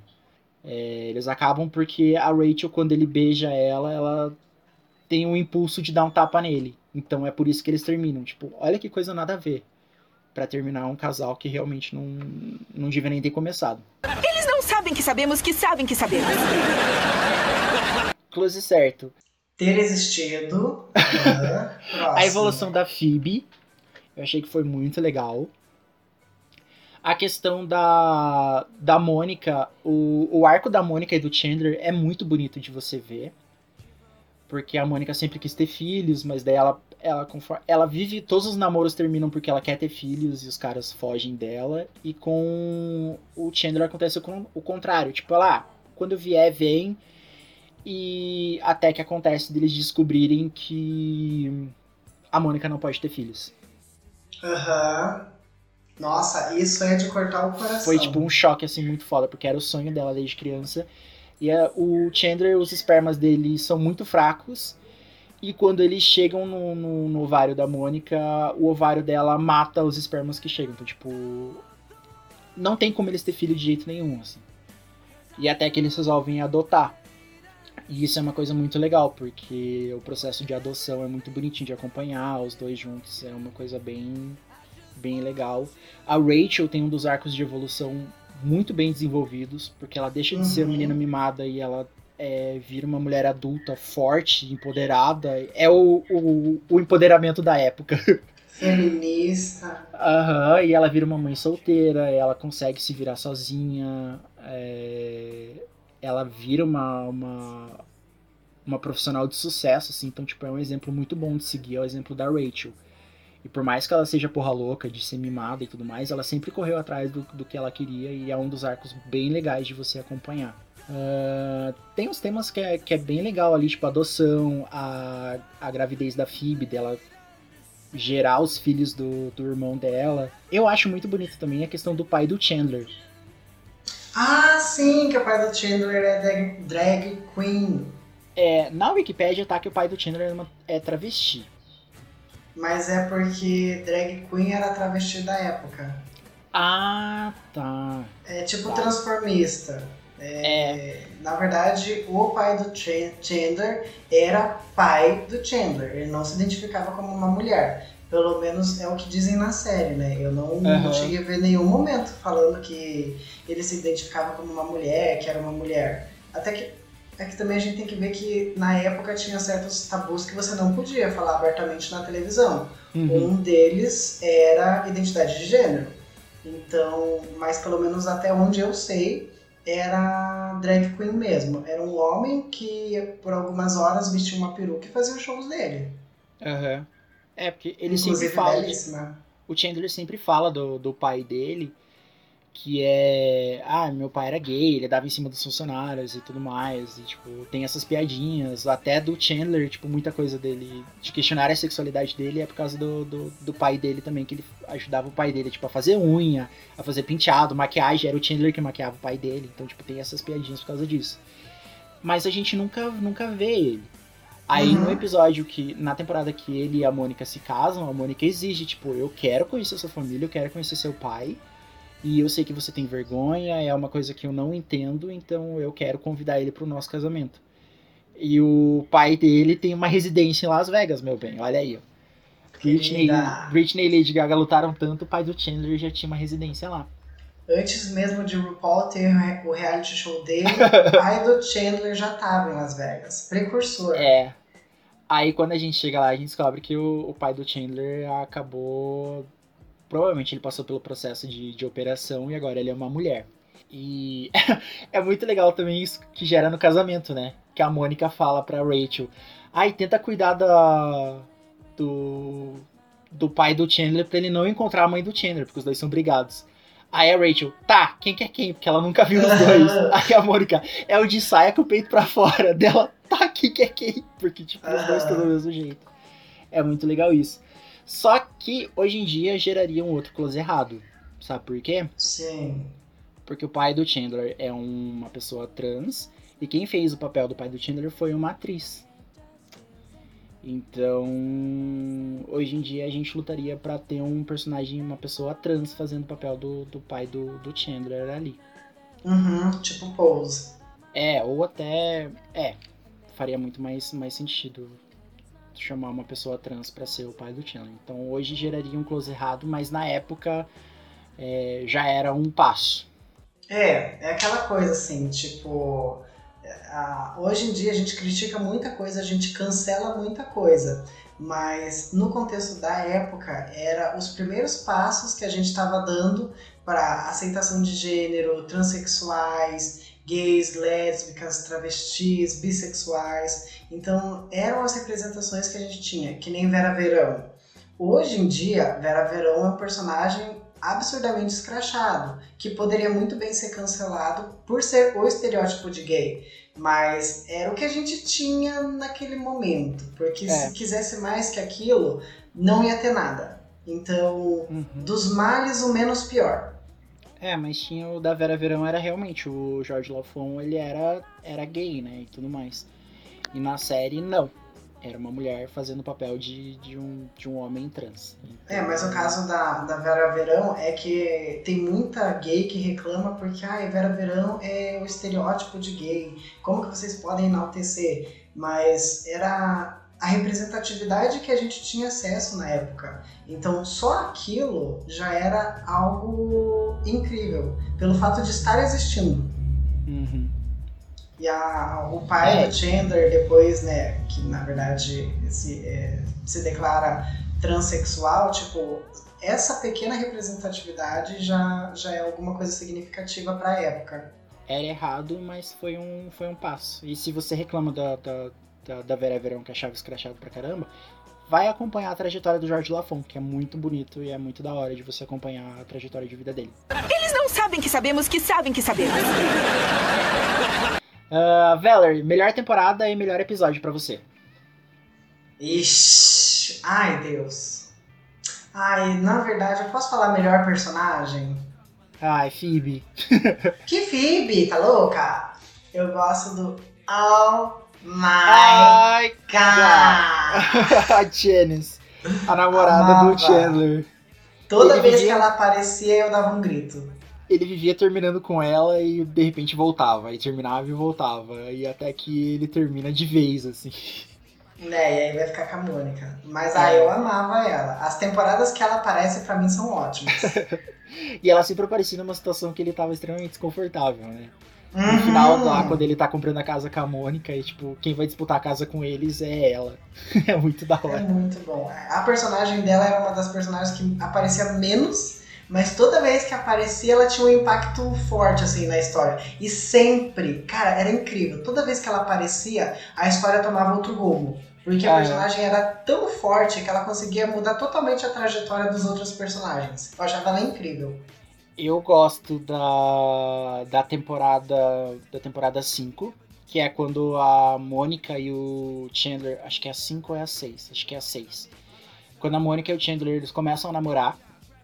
S3: É, eles acabam porque a Rachel, quando ele beija ela, ela tem um impulso de dar um tapa nele. Então é por isso que eles terminam. Tipo, olha que coisa nada a ver. Pra terminar um casal que realmente não, não devia nem ter começado.
S7: Eles não sabem que sabemos que sabem que sabemos.
S3: Close certo.
S4: Ter existido. Aham. (laughs)
S3: A evolução da Phoebe, eu achei que foi muito legal. A questão da, da Mônica, o, o arco da Mônica e do Chandler é muito bonito de você ver. Porque a Mônica sempre quis ter filhos, mas daí ela, ela, conforme, ela vive. Todos os namoros terminam porque ela quer ter filhos e os caras fogem dela. E com o Chandler acontece o, o contrário. Tipo, ela, ah, quando vier, vem. E até que acontece deles descobrirem que a Mônica não pode ter filhos.
S4: Aham. Nossa, isso é de cortar o coração.
S3: Foi tipo um choque assim muito foda, porque era o sonho dela desde criança. E a- o Chandler, os espermas dele são muito fracos. E quando eles chegam no, no, no ovário da Mônica, o ovário dela mata os espermas que chegam. Então, tipo. Não tem como eles ter filho de jeito nenhum, assim. E até que eles resolvem adotar. E isso é uma coisa muito legal, porque o processo de adoção é muito bonitinho de acompanhar, os dois juntos é uma coisa bem, bem legal. A Rachel tem um dos arcos de evolução muito bem desenvolvidos, porque ela deixa de ser
S4: Uhum.
S3: uma menina mimada e ela é, vira uma mulher adulta, forte, empoderada. É o, o, o empoderamento da época. (laughs)
S4: Feminista.
S3: Aham, e ela vira uma mãe solteira, ela consegue se virar sozinha, é, ela vira uma, uma, uma profissional de sucesso, assim, então, tipo, é um exemplo muito bom de seguir, é o exemplo da Rachel. E por mais que ela seja porra louca, de ser mimada e tudo mais, ela sempre correu atrás do, do que ela queria e é um dos arcos bem legais de você acompanhar. Ah, tem uns temas que é, que é bem legal ali, tipo adoção, a, a gravidez da Phoebe, dela gerar os filhos do, do irmão dela. Eu acho muito bonito também a questão do pai do Chandler.
S4: Ah, sim, que o pai do Chandler é drag, drag queen.
S3: É, na Wikipedia tá que o pai do Chandler é, uma- é travesti.
S4: Mas é porque drag queen era travesti da época.
S3: Ah, tá.
S4: É tipo
S3: Tá.
S4: transformista. É, Na verdade, o pai do Ch- Chandler era pai do Chandler. Ele não se identificava como uma mulher. Pelo menos é o que dizem na série, né? Eu não, não
S3: Aham.
S4: cheguei a ver nenhum momento falando que ele se identificava como uma mulher, que era uma mulher. Até que é que também a gente tem que ver que na época tinha certos tabus que você não podia falar abertamente na televisão.
S3: Uhum.
S4: Um deles era identidade de gênero. Então, mas pelo menos até onde eu sei, era drag queen mesmo. Era um homem que por algumas horas vestia uma peruca e fazia os shows dele.
S3: Aham. É, porque ele
S4: Inclusive,
S3: sempre fala.
S4: belíssima.
S3: o Chandler sempre fala do, do pai dele, que é. Ah, meu pai era gay, ele dava em cima dos funcionários e tudo mais. E, tipo, tem essas piadinhas. Até do Chandler, tipo, muita coisa dele. De questionar a sexualidade dele é por causa do, do, do pai dele também, que ele ajudava o pai dele, tipo, a fazer unha, a fazer penteado, maquiagem. Era o Chandler que maquiava o pai dele. Então, tipo, tem essas piadinhas por causa disso. Mas a gente nunca, nunca vê ele. Aí
S4: Uhum.
S3: no episódio que. Na temporada que ele e a Mônica se casam, a Mônica exige, tipo, eu quero conhecer sua família, eu quero conhecer seu pai. E eu sei que você tem vergonha, é uma coisa que eu não entendo, então eu quero convidar ele pro nosso casamento. E o pai dele tem uma residência em Las Vegas, meu bem, olha aí, ó. Britney. Britney e Lady Gaga lutaram tanto, o pai do Chandler já tinha uma residência lá.
S4: Antes mesmo de RuPaul ter o re- o reality show dele, (laughs) o pai do Chandler já tava em Las Vegas. Precursor.
S3: É. Aí quando a gente chega lá, a gente descobre que o, o pai do Chandler acabou. Provavelmente ele passou pelo processo de, de operação e agora ele é uma mulher. E (laughs) é muito legal também isso que gera no casamento, né? Que a Mônica fala pra Rachel: Ai, tenta cuidar da. do. do pai do Chandler pra ele não encontrar a mãe do Chandler, porque os dois são brigados. Aí a Rachel, tá, quem que é quem? Porque ela nunca viu os dois. (laughs) Aí a Mônica, é o de saia com o peito pra fora. Dela, tá, quem que é quem? Porque, tipo, os dois estão do mesmo jeito. É muito legal isso. Só que hoje em dia geraria um outro close errado. Sabe por quê?
S4: Sim.
S3: Porque o pai do Chandler é uma pessoa trans e quem fez o papel do pai do Chandler foi uma atriz. Então, hoje em dia a gente lutaria pra ter um personagem, uma pessoa trans fazendo o papel do, do pai do, do Chandler ali.
S4: Uhum, tipo Pose.
S3: É, ou até. É, faria muito mais, mais sentido chamar uma pessoa trans pra ser o pai do Chandler. Então hoje geraria um close errado, mas na época é, já era um passo.
S4: É, é aquela coisa assim, tipo. a- hoje em dia a gente critica muita coisa, a gente cancela muita coisa. Mas no contexto da época, era os primeiros passos que a gente estava dando para aceitação de gênero, transexuais, gays, lésbicas, travestis, bissexuais. Então, eram as representações que a gente tinha, que nem Vera Verão. Hoje em dia, Vera Verão é um personagem absurdamente escrachado, que poderia muito bem ser cancelado por ser o estereótipo de gay. Mas era o que a gente tinha naquele momento, porque
S3: É.
S4: se quisesse mais que aquilo, não ia ter nada. Então, dos males, o menos pior.
S3: É, mas tinha o da Vera Verão, era realmente o Jorge Lafon, ele era, era gay, né, e tudo mais. E na série, não. Era uma mulher fazendo o papel de, de, um, de um homem trans.
S4: É, mas o caso da, da Vera Verão é que tem muita gay que reclama porque ai, Vera Verão é o estereótipo de gay. Como que vocês podem enaltecer? Mas era a representatividade que a gente tinha acesso na época. Então só aquilo já era algo incrível, pelo fato de estar existindo.
S3: Uhum.
S4: E a, o pai do Chandler, depois, né, que na verdade se, é, se declara transexual, tipo, essa pequena representatividade já, já é alguma coisa significativa pra época.
S3: Era errado, mas foi um, foi um passo. E se você reclama da, da, da, da Vera Verão, que achava escrachado pra caramba, vai acompanhar a trajetória do Jorge Lafon, que é muito bonito e é muito da hora de você acompanhar a trajetória de vida dele.
S7: Eles não sabem que sabemos que sabem que sabemos.
S3: Uh, (laughs) Valerie, melhor temporada e melhor episódio pra você.
S4: Ixi, ai Deus. Ai, na verdade, eu posso falar melhor personagem?
S3: Ai, Phoebe. (laughs)
S4: Que Phoebe, tá louca? Eu gosto do Oh My God. (laughs)
S3: a Janice, a namorada
S4: Amava.
S3: do Chandler.
S4: Toda
S3: Ele
S4: vez
S3: vivia-
S4: que ela aparecia, eu dava um grito.
S3: Ele vivia terminando com ela e de repente voltava. Aí terminava e voltava. E até que ele termina de vez, assim.
S4: Né, e aí vai ficar com a Mônica. Mas ah, eu amava ela. As temporadas que ela aparece pra mim são ótimas. (laughs)
S3: E ela sempre aparecia numa situação que ele tava extremamente desconfortável, né? No
S4: Uhum.
S3: final, lá, quando ele tá comprando a casa com a Mônica, e tipo, quem vai disputar a casa com eles é ela. (laughs) é muito da
S4: É
S3: hora.
S4: muito bom. A personagem dela era uma das personagens que aparecia menos, mas toda vez que aparecia ela tinha um impacto forte assim na história. E sempre, cara, era incrível. Toda vez que ela aparecia, a história tomava outro rumo. Porque a
S3: Ah, é.
S4: personagem era tão forte que ela conseguia mudar totalmente a trajetória dos outros personagens. Eu achava ela incrível.
S3: Eu gosto da, da temporada da temporada 5, que é quando a Mônica e o Chandler, acho que é a 5 ou é a 6, acho que é a 6. Quando a Mônica e o Chandler eles começam a namorar,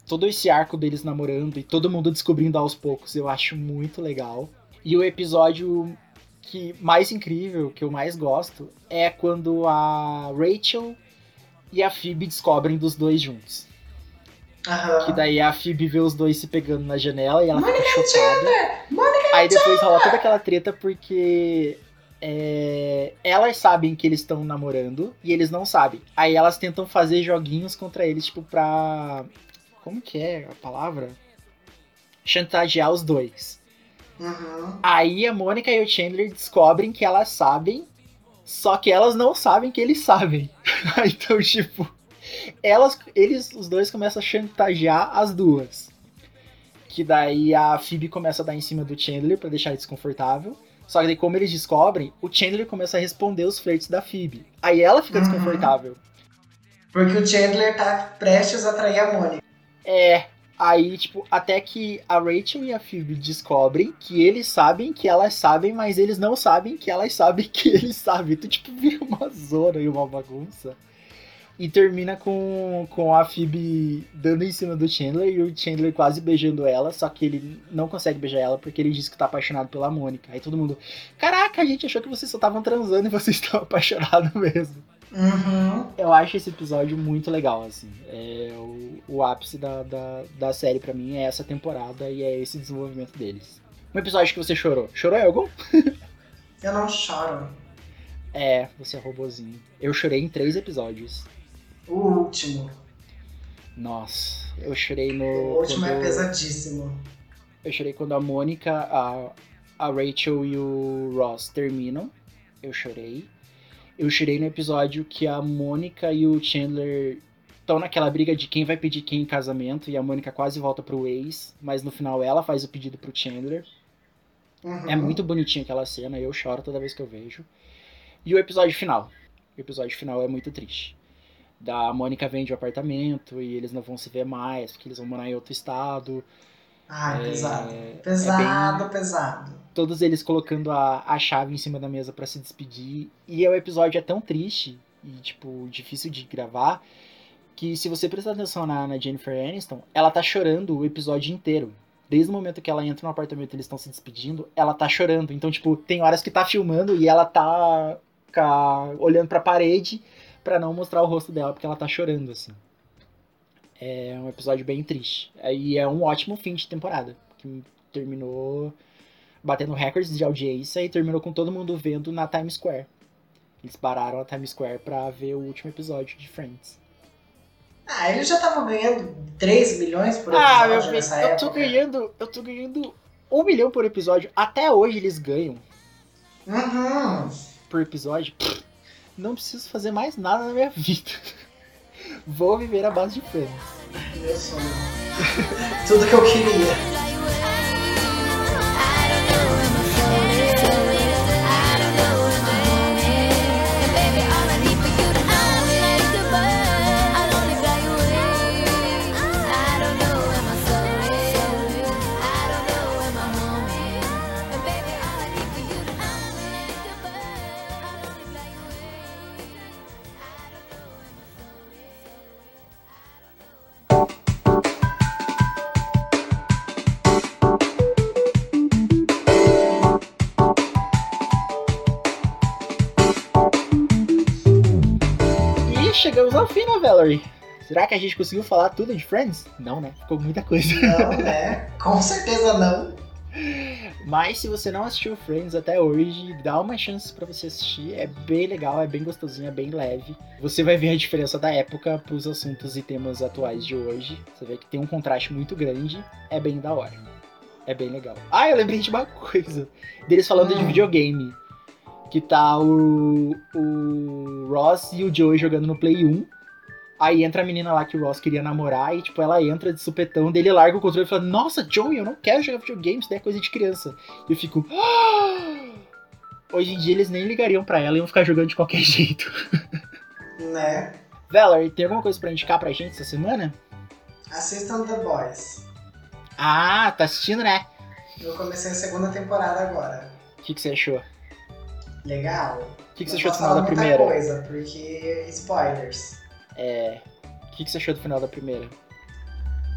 S3: todo esse arco deles namorando e todo mundo descobrindo aos poucos, eu acho muito legal. E o episódio que mais incrível, que eu mais gosto, é quando a Rachel e a Phoebe descobrem dos dois juntos. Que daí a Phoebe vê os dois se pegando na janela e ela
S4: Mônica
S3: fica chocada.
S4: Mônica
S3: Aí depois rola toda aquela treta porque é, elas sabem que eles estão namorando e eles não sabem. Aí elas tentam fazer joguinhos contra eles, tipo, pra. Como que é a palavra? Chantagear os dois.
S4: Uhum.
S3: Aí a Mônica e o Chandler descobrem que elas sabem, só que elas não sabem que eles sabem. (laughs) então, tipo, elas, eles, os dois começam a chantagear as duas. Que daí a Phoebe começa a dar em cima do Chandler pra deixar ele desconfortável. Só que daí, como eles descobrem, o Chandler começa a responder os flertes da Phoebe. Aí ela fica
S4: Uhum.
S3: desconfortável.
S4: Porque o Chandler tá prestes a trair a Mônica.
S3: É. Aí, tipo, até que a Rachel e a Phoebe descobrem que eles sabem que elas sabem, mas eles não sabem que elas sabem que eles sabem. Então, tipo, vira uma zona e uma bagunça. E termina com, com a Phoebe dando em cima do Chandler e o Chandler quase beijando ela, só que ele não consegue beijar ela porque ele diz que tá apaixonado pela Mônica. Aí todo mundo, caraca, a gente achou que vocês só estavam transando e (laughs) vocês estão apaixonados mesmo.
S4: Uhum.
S3: Eu acho esse episódio muito legal, assim. É o, o ápice da, da, da série pra mim é essa temporada e é esse desenvolvimento deles. Um episódio que você chorou. Chorou algum?
S4: Eu não choro.
S3: É, você é robozinho. Eu chorei em três episódios.
S4: O último.
S3: Nossa, eu chorei no.
S4: O último é
S3: quando-
S4: pesadíssimo.
S3: Eu chorei quando a Mônica, a, a Rachel e o Ross terminam. Eu chorei. Eu chorei no episódio que a Mônica e o Chandler estão naquela briga de quem vai pedir quem em casamento e a Mônica quase volta pro ex, mas no final ela faz o pedido pro Chandler.
S4: Uhum.
S3: É muito bonitinha aquela cena, eu choro toda vez que eu vejo. E o episódio final. O episódio final é muito triste. Da Mônica vende o apartamento e eles não vão se ver mais, porque eles vão morar em outro estado.
S4: Ai,
S3: É,
S4: pesado.
S3: é
S4: Pesado, pesado.
S3: Todos eles colocando a, a chave em cima da mesa pra se despedir. E o episódio é tão triste e, tipo, difícil de gravar. Que se você prestar atenção na, na Jennifer Aniston, ela tá chorando o episódio inteiro. Desde o momento que ela entra no apartamento e eles estão se despedindo, ela tá chorando. Então, tipo, tem horas que tá filmando e ela tá olhando pra parede pra não mostrar o rosto dela, porque ela tá chorando, assim. É um episódio bem triste. E é um ótimo fim de temporada. Que terminou batendo recordes de audiência e terminou com todo mundo vendo na Times Square. Eles pararam a Times Square pra ver o último episódio de Friends.
S4: Ah, eles já estavam ganhando 3 milhões por
S3: Ah,
S4: episódio
S3: meu filho, eu tô
S4: época.
S3: ganhando. Eu tô ganhando um milhão por episódio. Até hoje eles ganham
S4: Uhum.
S3: por episódio. Pff, Não preciso fazer mais nada na minha (laughs) vida. Vou viver à base de
S4: sonho. Tudo que eu queria.
S3: Chegamos ao fim, né, Valerie? Será que a gente conseguiu falar tudo de Friends? Não, né? Ficou muita coisa.
S4: Não, né? Com certeza não.
S3: Mas se você não assistiu Friends até hoje, dá uma chance pra você assistir. É bem legal, é bem gostosinho, é bem leve. Você vai ver a diferença da época pros assuntos e temas atuais de hoje. Você vê que tem um contraste muito grande. É bem da hora. É bem legal. Ah, eu lembrei de uma coisa. Deles falando de
S4: Hum.
S3: videogame. Que tá o, o Ross e o Joey jogando no Play 1. Aí entra a menina lá que o Ross queria namorar e, tipo, ela entra de supetão, dele larga o controle e fala, nossa, Joey, eu não quero jogar videogame, isso daí é coisa de criança. E eu fico, "Ah!" Hoje em dia eles nem ligariam pra ela e iam ficar jogando de qualquer (laughs) jeito.
S4: Né?
S3: Valerie, tem alguma coisa pra indicar pra gente essa semana?
S4: Assistam The Boys.
S3: Ah, tá assistindo, né?
S4: Eu comecei a segunda temporada agora.
S3: O que, que você achou?
S4: Legal.
S3: O que, que você achou do final da primeira?
S4: coisa, porque spoilers.
S3: É. O que, que você achou do final da primeira?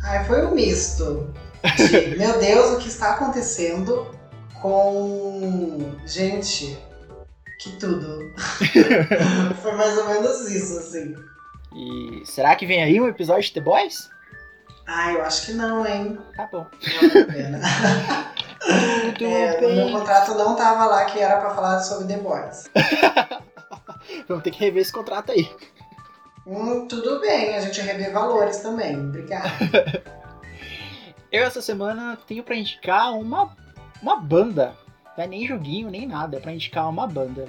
S4: Ai, foi um misto de, (laughs) meu Deus, o que está acontecendo com. Gente, que tudo. (laughs) foi mais ou menos isso, assim.
S3: E será que vem aí um episódio de The Boys?
S4: Ai, eu acho que não, hein?
S3: Tá bom.
S4: Não a pena. (laughs)
S3: Tudo
S4: É, no meu
S3: bem.
S4: contrato não tava lá que era pra falar sobre The Boys. (laughs)
S3: Vamos ter que rever esse contrato aí.
S4: Hum, tudo bem, a gente revê valores também. Obrigada. (laughs)
S3: Eu essa semana tenho pra indicar uma, uma banda. Não é nem joguinho, nem nada. É pra indicar uma banda.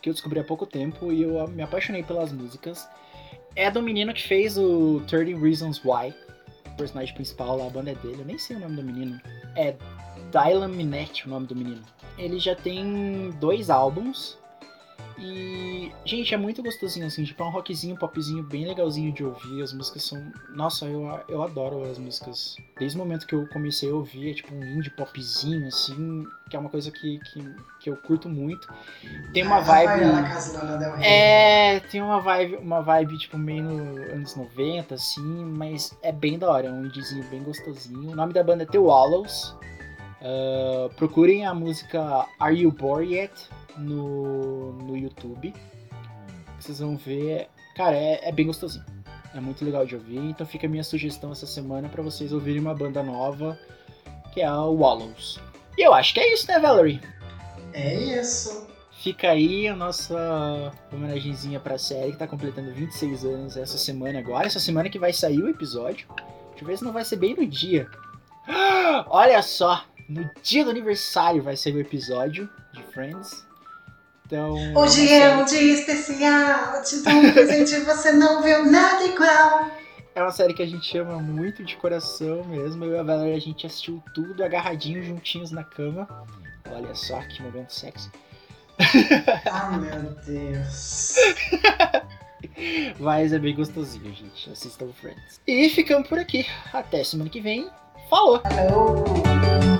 S3: Que eu descobri há pouco tempo e eu me apaixonei pelas músicas. É do menino que fez o 30 Reasons Why. O personagem principal lá, a banda é dele. Eu nem sei o nome do menino. É Dylan Minetti o nome do menino. Ele já tem dois álbuns. E, gente, é muito gostosinho, assim. Tipo, é um rockzinho, popzinho bem legalzinho de ouvir. As músicas são. Nossa, eu, eu adoro as músicas. Desde o momento que eu comecei a ouvir, é tipo um indie popzinho, assim. Que é uma coisa que, que, que eu curto muito. Tem uma
S4: Ah,
S3: vibe. É, tem uma vibe, uma vibe tipo meio no anos 90, assim, mas é bem da hora, é um indiezinho bem gostosinho. O nome da banda é The Wallows. Ah, procurem a música Are You Bored Yet no, no YouTube. Vocês vão ver. Cara, é, é bem gostosinho. É muito legal de ouvir. Então fica a minha sugestão essa semana pra vocês ouvirem uma banda nova, que é a Wallows. E eu acho que é isso, né, Valerie?
S4: É isso.
S3: Fica aí a nossa homenagenzinha pra série que tá completando 26 anos essa semana agora. Essa semana que vai sair o episódio. Deixa eu ver se não vai ser bem no dia. (gasps) Olha só! No dia do aniversário vai sair o episódio de Friends. Então.
S4: Hoje é um dia especial, te dou um presente e (laughs) você não viu nada igual.
S3: É uma série que a gente ama muito de coração mesmo. Eu e a Valéria, a gente assistiu tudo agarradinhos, juntinhos na cama. Olha só que momento sexy. (laughs)
S4: Ah, meu Deus. (laughs)
S3: Mas é bem gostosinho, gente. Assistam Friends. E ficamos por aqui. Até semana que vem. Falou!
S4: Falou!